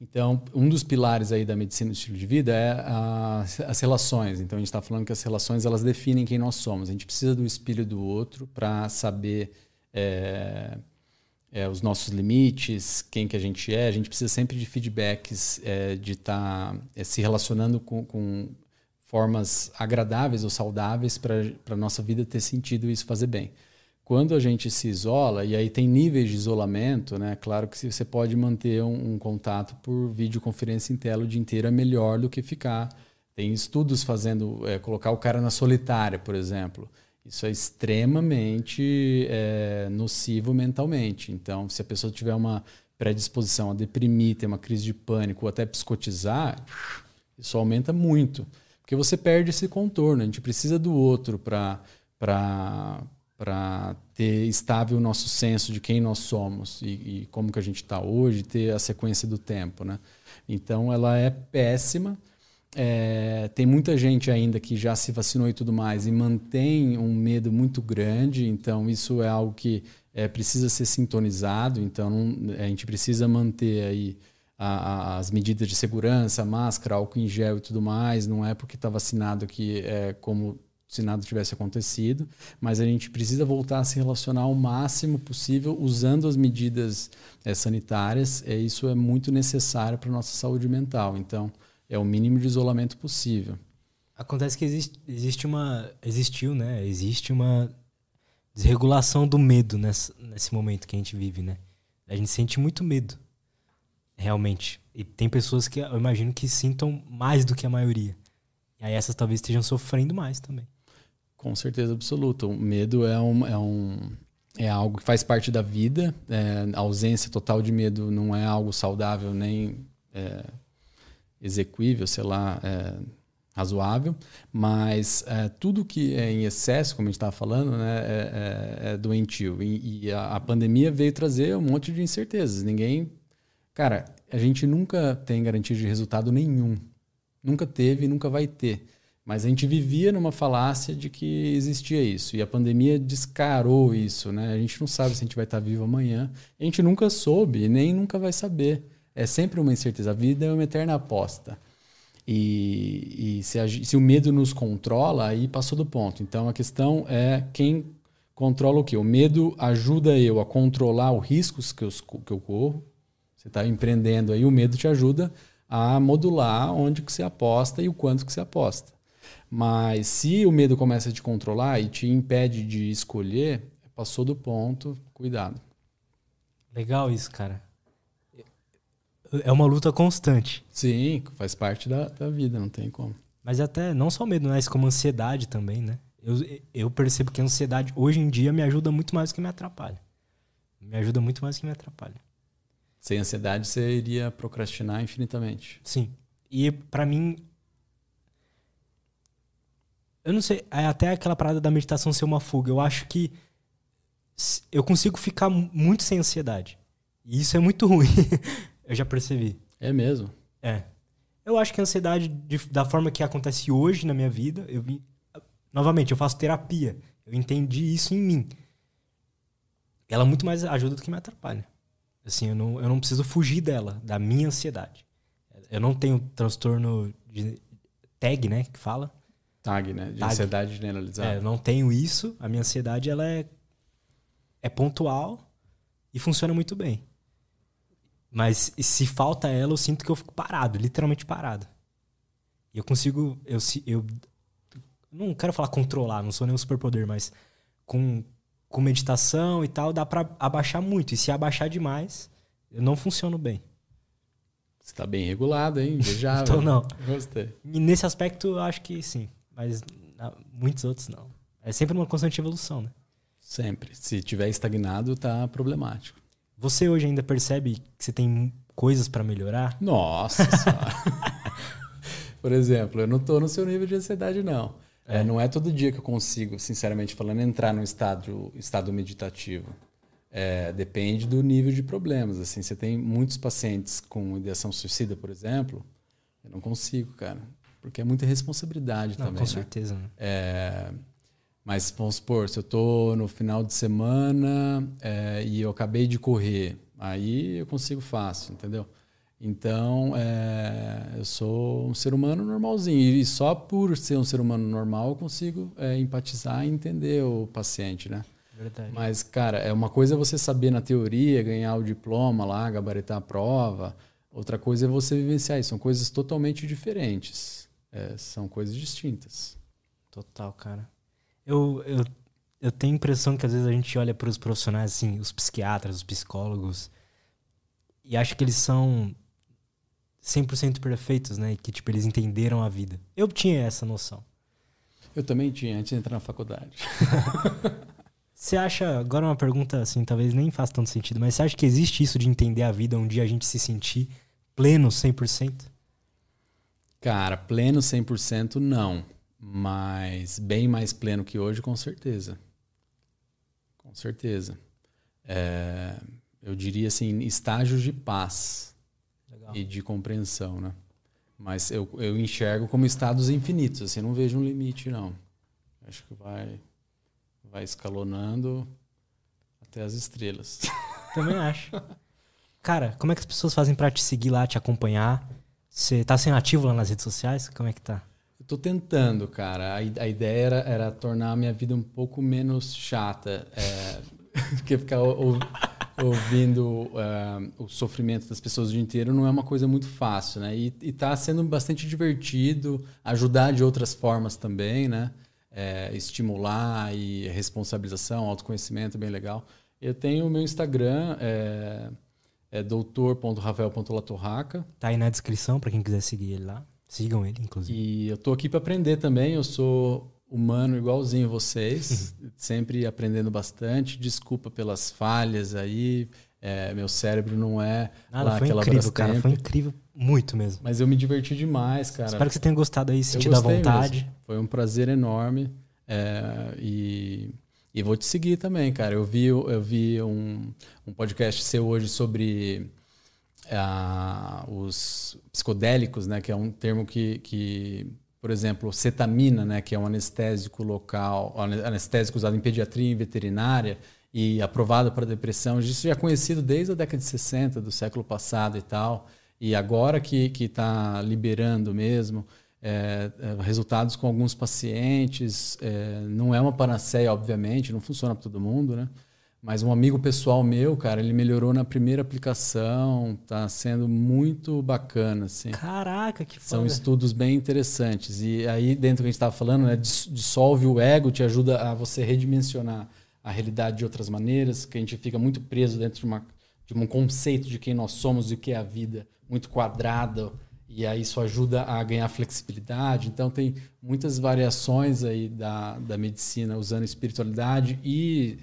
Então, um dos pilares aí da medicina do estilo de vida é a, as relações. Então, a gente está falando que as relações elas definem quem nós somos. A gente precisa do espelho do outro para saber é, é, os nossos limites, quem que a gente é. A gente precisa sempre de feedbacks, é, de estar tá, é, se relacionando com, com, formas agradáveis ou saudáveis para a nossa vida ter sentido e isso fazer bem quando a gente se isola, e aí tem níveis de isolamento, né? Claro que você pode manter um, um, contato por videoconferência em tela o dia inteiro é melhor do que ficar. Tem estudos fazendo, é, colocar o cara na solitária, por exemplo. Isso é extremamente é, nocivo mentalmente. Então, se a pessoa tiver uma predisposição a deprimir, ter uma crise de pânico ou até psicotizar, isso aumenta muito. Porque você perde esse contorno. A gente precisa do outro para ter estável o nosso senso de quem nós somos e, e como que a gente está hoje, ter a sequência do tempo, né? Então ela é péssima. É, tem muita gente ainda que já se vacinou e tudo mais e mantém um medo muito grande. Então isso é algo que é, precisa ser sintonizado. Então a gente precisa manter aí a, a, as medidas de segurança, máscara, álcool em gel e tudo mais. Não é porque está vacinado que é como se nada tivesse acontecido, mas a gente precisa voltar a se relacionar o máximo possível usando as medidas é, sanitárias. É, isso é muito necessário para a nossa saúde mental. Então, é o mínimo de isolamento possível. Acontece que existe, existe uma. Existiu, né? Existe uma desregulação do medo nesse, nesse momento que a gente vive, né? A gente sente muito medo. Realmente. E tem pessoas que eu imagino que sintam mais do que a maioria. E aí essas talvez estejam sofrendo mais também. Com certeza absoluta. O medo é, um, é, um, é algo que faz parte da vida. É, a ausência total de medo não é algo saudável nem é, execuível, sei lá, é, razoável. Mas é, tudo que é em excesso, como a gente estava falando, né, é, é, é doentio. E, e a, a pandemia veio trazer um monte de incertezas. Ninguém. Cara, a gente nunca tem garantia de resultado nenhum. Nunca teve e nunca vai ter. Mas a gente vivia numa falácia de que existia isso. E a pandemia descarou isso, né? A gente não sabe se a gente vai estar vivo amanhã. A gente nunca soube e nem nunca vai saber. É sempre uma incerteza. A vida é uma eterna aposta. E, e se, a, se, o medo nos controla, aí passou do ponto. Então a questão é quem controla o quê? O medo ajuda eu a controlar os riscos que eu, que eu corro. Você está empreendendo aí, o medo te ajuda a modular onde que você aposta e o quanto que você aposta. Mas se o medo começa a te controlar e te impede de escolher, passou do ponto, cuidado. Legal isso, cara. É uma luta constante. Sim, faz parte da, da vida, não tem como. Mas até não só medo, mas como ansiedade também, né? Eu, eu percebo que a ansiedade hoje em dia me ajuda muito mais do que me atrapalha. Me ajuda muito mais do que me atrapalha. Sem ansiedade, você iria procrastinar infinitamente. Sim. E para mim, eu não sei, é até aquela parada da meditação ser uma fuga. Eu acho que eu consigo ficar muito sem ansiedade. E isso é muito ruim. Eu já percebi. É mesmo? É. Eu acho que a ansiedade, de, da forma que acontece hoje na minha vida, eu vi. Novamente, eu faço terapia. Eu entendi isso em mim. Ela muito mais ajuda do que me atrapalha. Assim, eu não, eu não preciso fugir dela, da minha ansiedade. Eu não tenho transtorno de tag, né, que fala. TAG, né? De Tag. ansiedade generalizada. É, eu não tenho isso. A minha ansiedade ela é, é pontual e funciona muito bem. Mas se falta ela, eu sinto que eu fico parado, literalmente parado. E eu consigo. Eu, eu, Não quero falar controlar, não sou nenhum superpoder, mas com, com meditação e tal, dá pra abaixar muito. E se abaixar demais, eu não funciono bem. Você tá bem regulado, hein? Invejável. Então, não. Gostei. E nesse aspecto, eu acho que sim. Mas muitos outros não. É sempre uma constante evolução, né? Sempre. Se tiver estagnado, tá problemático. Você hoje ainda percebe que você tem coisas pra melhorar? Nossa senhora. Por exemplo, eu não tô no seu nível de ansiedade, não. É, não é todo dia que eu consigo, sinceramente falando, entrar num estado, estado meditativo. É, depende do nível de problemas. Assim, você tem muitos pacientes com ideação suicida, por exemplo, eu não consigo, cara. Porque é muita responsabilidade Não, também. com né? certeza. Né? É, mas vamos supor, se eu tô no final de semana é, e eu acabei de correr, aí eu consigo fácil, entendeu? Então, é, eu sou um ser humano normalzinho. E só por ser um ser humano normal eu consigo é, empatizar e entender o paciente, né? Verdade. Mas, cara, é uma coisa é você saber na teoria, ganhar o diploma lá, gabaritar a prova. Outra coisa é você vivenciar isso. São coisas totalmente diferentes. É, são coisas distintas. Total, cara. Eu, eu, eu tenho a impressão que às vezes a gente olha para os profissionais, assim, os psiquiatras, os psicólogos, e acha que eles são 100% perfeitos, né? E que, tipo, eles entenderam a vida. Eu tinha essa noção. Eu também tinha antes de entrar na faculdade. Você acha, agora uma pergunta assim, talvez nem faça tanto sentido, mas você acha que existe isso de entender a vida um dia a gente se sentir pleno 100%? Cara, pleno 100% não. Mas bem mais pleno que hoje, com certeza. Com certeza. É, eu diria assim, estágios de paz Legal. e de compreensão, né? Mas eu, eu enxergo como estados infinitos, assim, não vejo um limite, não. Acho que vai, vai escalonando até as estrelas. Também acho. Cara, como é que as pessoas fazem pra te seguir lá, te acompanhar? Você tá sendo ativo lá nas redes sociais? Como é que tá? Eu tô tentando, cara. A, a ideia era, era tornar a minha vida um pouco menos chata. É, ficar ou- ou- ouvindo é, o sofrimento das pessoas o dia inteiro não é uma coisa muito fácil, né? E, e tá sendo bastante divertido, ajudar de outras formas também, né? É, estimular e responsabilização, autoconhecimento, bem legal. Eu tenho o meu Instagram, é, é doutor.rafael.latorraca. Tá aí na descrição pra quem quiser seguir ele lá. Sigam ele, inclusive. E eu tô aqui para aprender também. Eu sou humano igualzinho vocês, sempre aprendendo bastante. Desculpa pelas falhas aí. É, meu cérebro não é Nada, lá foi aquela incrível, cara. Foi incrível muito mesmo. Mas eu me diverti demais, cara. Espero que você tenha gostado aí, à gostei vontade. mesmo. Foi um prazer enorme. É, e, e vou te seguir também, cara. Eu vi, eu vi um, um podcast seu hoje sobre os psicodélicos, né? Que é um termo que, que, por exemplo, cetamina, né? Que é um anestésico local, ane- anestésico usado em pediatria e veterinária e aprovado para depressão. Isso já é conhecido desde a década de 60 do século passado e tal. E agora que está liberando mesmo, é, é, resultados com alguns pacientes. é, não é uma panaceia, obviamente, não funciona para todo mundo, né? Mas um amigo pessoal meu, cara, ele melhorou na primeira aplicação, tá sendo muito bacana, assim. Caraca, que São foda. estudos bem interessantes. E aí, dentro do que a gente estava falando, né, dis- dissolve o ego, te ajuda a você redimensionar a realidade de outras maneiras, que a gente fica muito preso dentro de, uma, de um conceito de quem nós somos e o que é a vida, muito quadrado. E aí isso ajuda a ganhar flexibilidade. Então, tem muitas variações aí da, da medicina usando espiritualidade e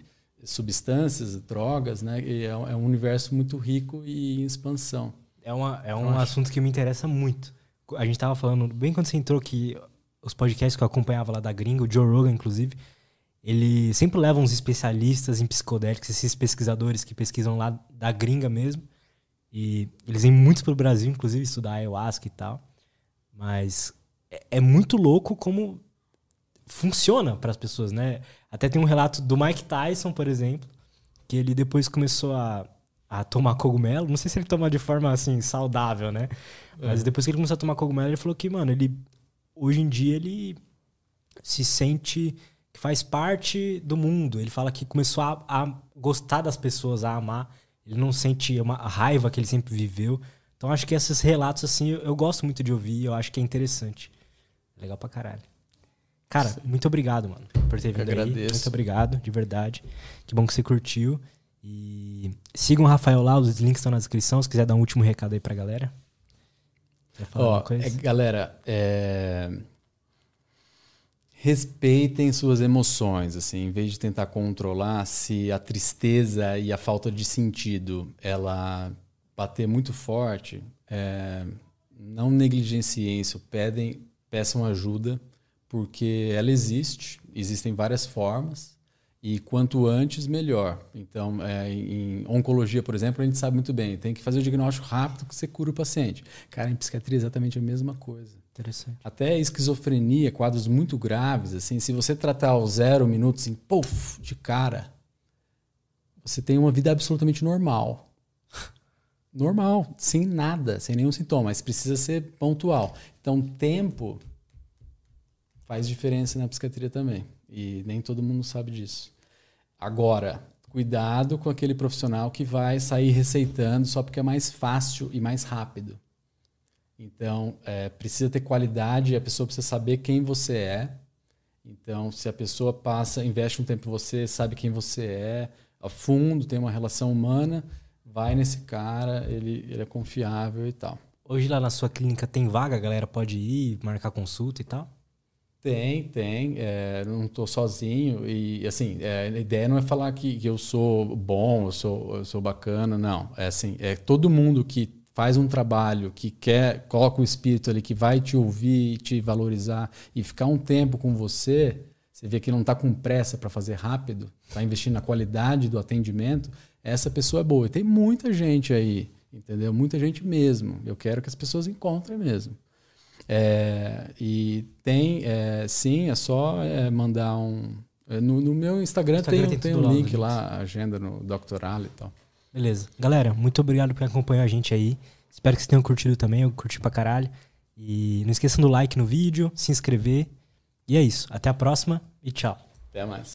substâncias, drogas, né? E é, um- é um universo muito rico e em expansão. É, uma, é um assunto que me interessa muito. A gente tava falando, bem quando você entrou, que os podcasts que eu acompanhava lá da gringa, o Joe Rogan, inclusive, ele sempre leva uns especialistas em psicodélicos, esses pesquisadores que pesquisam lá da gringa mesmo. E eles vêm muitos pro Brasil, inclusive, estudar ayahuasca e tal. Mas é, é muito louco como funciona para as pessoas, né? Até tem um relato do Mike Tyson, por exemplo, que ele depois começou a, a tomar cogumelo. Não sei se ele toma de forma assim saudável, né? Mas depois que ele começou a tomar cogumelo, ele falou que, mano, ele hoje em dia ele se sente que faz parte do mundo. Ele fala que começou a, a gostar das pessoas, a amar. Ele não sente uma a raiva que ele sempre viveu. Então acho que esses relatos assim eu, eu gosto muito de ouvir, eu acho que é interessante. Legal pra caralho. Cara, Sim. muito obrigado, mano, por ter vindo aí. agradeço. Muito obrigado, de verdade. Que bom que você curtiu. E sigam o Rafael lá, os links estão na descrição. Se quiser dar um último recado aí pra galera. Ó, coisa? é, galera, é, respeitem suas emoções, assim, em vez de tentar controlar, se a tristeza e a falta de sentido ela bater muito forte, é, não negligenciem isso, pedem, peçam ajuda, porque ela existe, existem várias formas. E quanto antes, melhor. Então, é, em oncologia, por exemplo, a gente sabe muito bem, tem que fazer o diagnóstico rápido que você cura o paciente. Cara, em psiquiatria é exatamente a mesma coisa. Interessante. Até esquizofrenia, quadros muito graves, assim, se você tratar o zero minutos, assim, puff, de cara, você tem uma vida absolutamente normal. Normal, sem nada, sem nenhum sintoma, mas precisa ser pontual. Então, tempo faz diferença na psiquiatria também. E nem todo mundo sabe disso. Agora, cuidado com aquele profissional que vai sair receitando só porque é mais fácil e mais rápido. Então, é, precisa ter qualidade, a pessoa precisa saber quem você é. Então, se a pessoa passa, investe um tempo em você, sabe quem você é, a fundo, tem uma relação humana, vai nesse cara, ele, ele é confiável e tal. Hoje lá na sua clínica tem vaga, a galera pode ir, marcar consulta e tal? Tem, tem. É, não estou sozinho. E, assim, é, a ideia não é falar que, que eu sou bom, eu sou, eu sou bacana, não. É assim, é todo mundo que faz um trabalho, que quer, coloca um espírito ali, que vai te ouvir, te valorizar e ficar um tempo com você, você vê que não está com pressa para fazer rápido, está investindo na qualidade do atendimento, essa pessoa é boa. E tem muita gente aí, entendeu? Muita gente mesmo. Eu quero que as pessoas encontrem mesmo. É, e tem, é, sim, é só é, mandar um. é, No, no meu Instagram, Instagram tem, tem um lá, link né? lá, a agenda no Doctoral e tal. Beleza. Galera, muito obrigado por acompanhar a gente aí. Espero que vocês tenham curtido também. Eu curti pra caralho. E não esqueçam do like no vídeo, se inscrever. E é isso. Até a próxima e tchau. Até mais.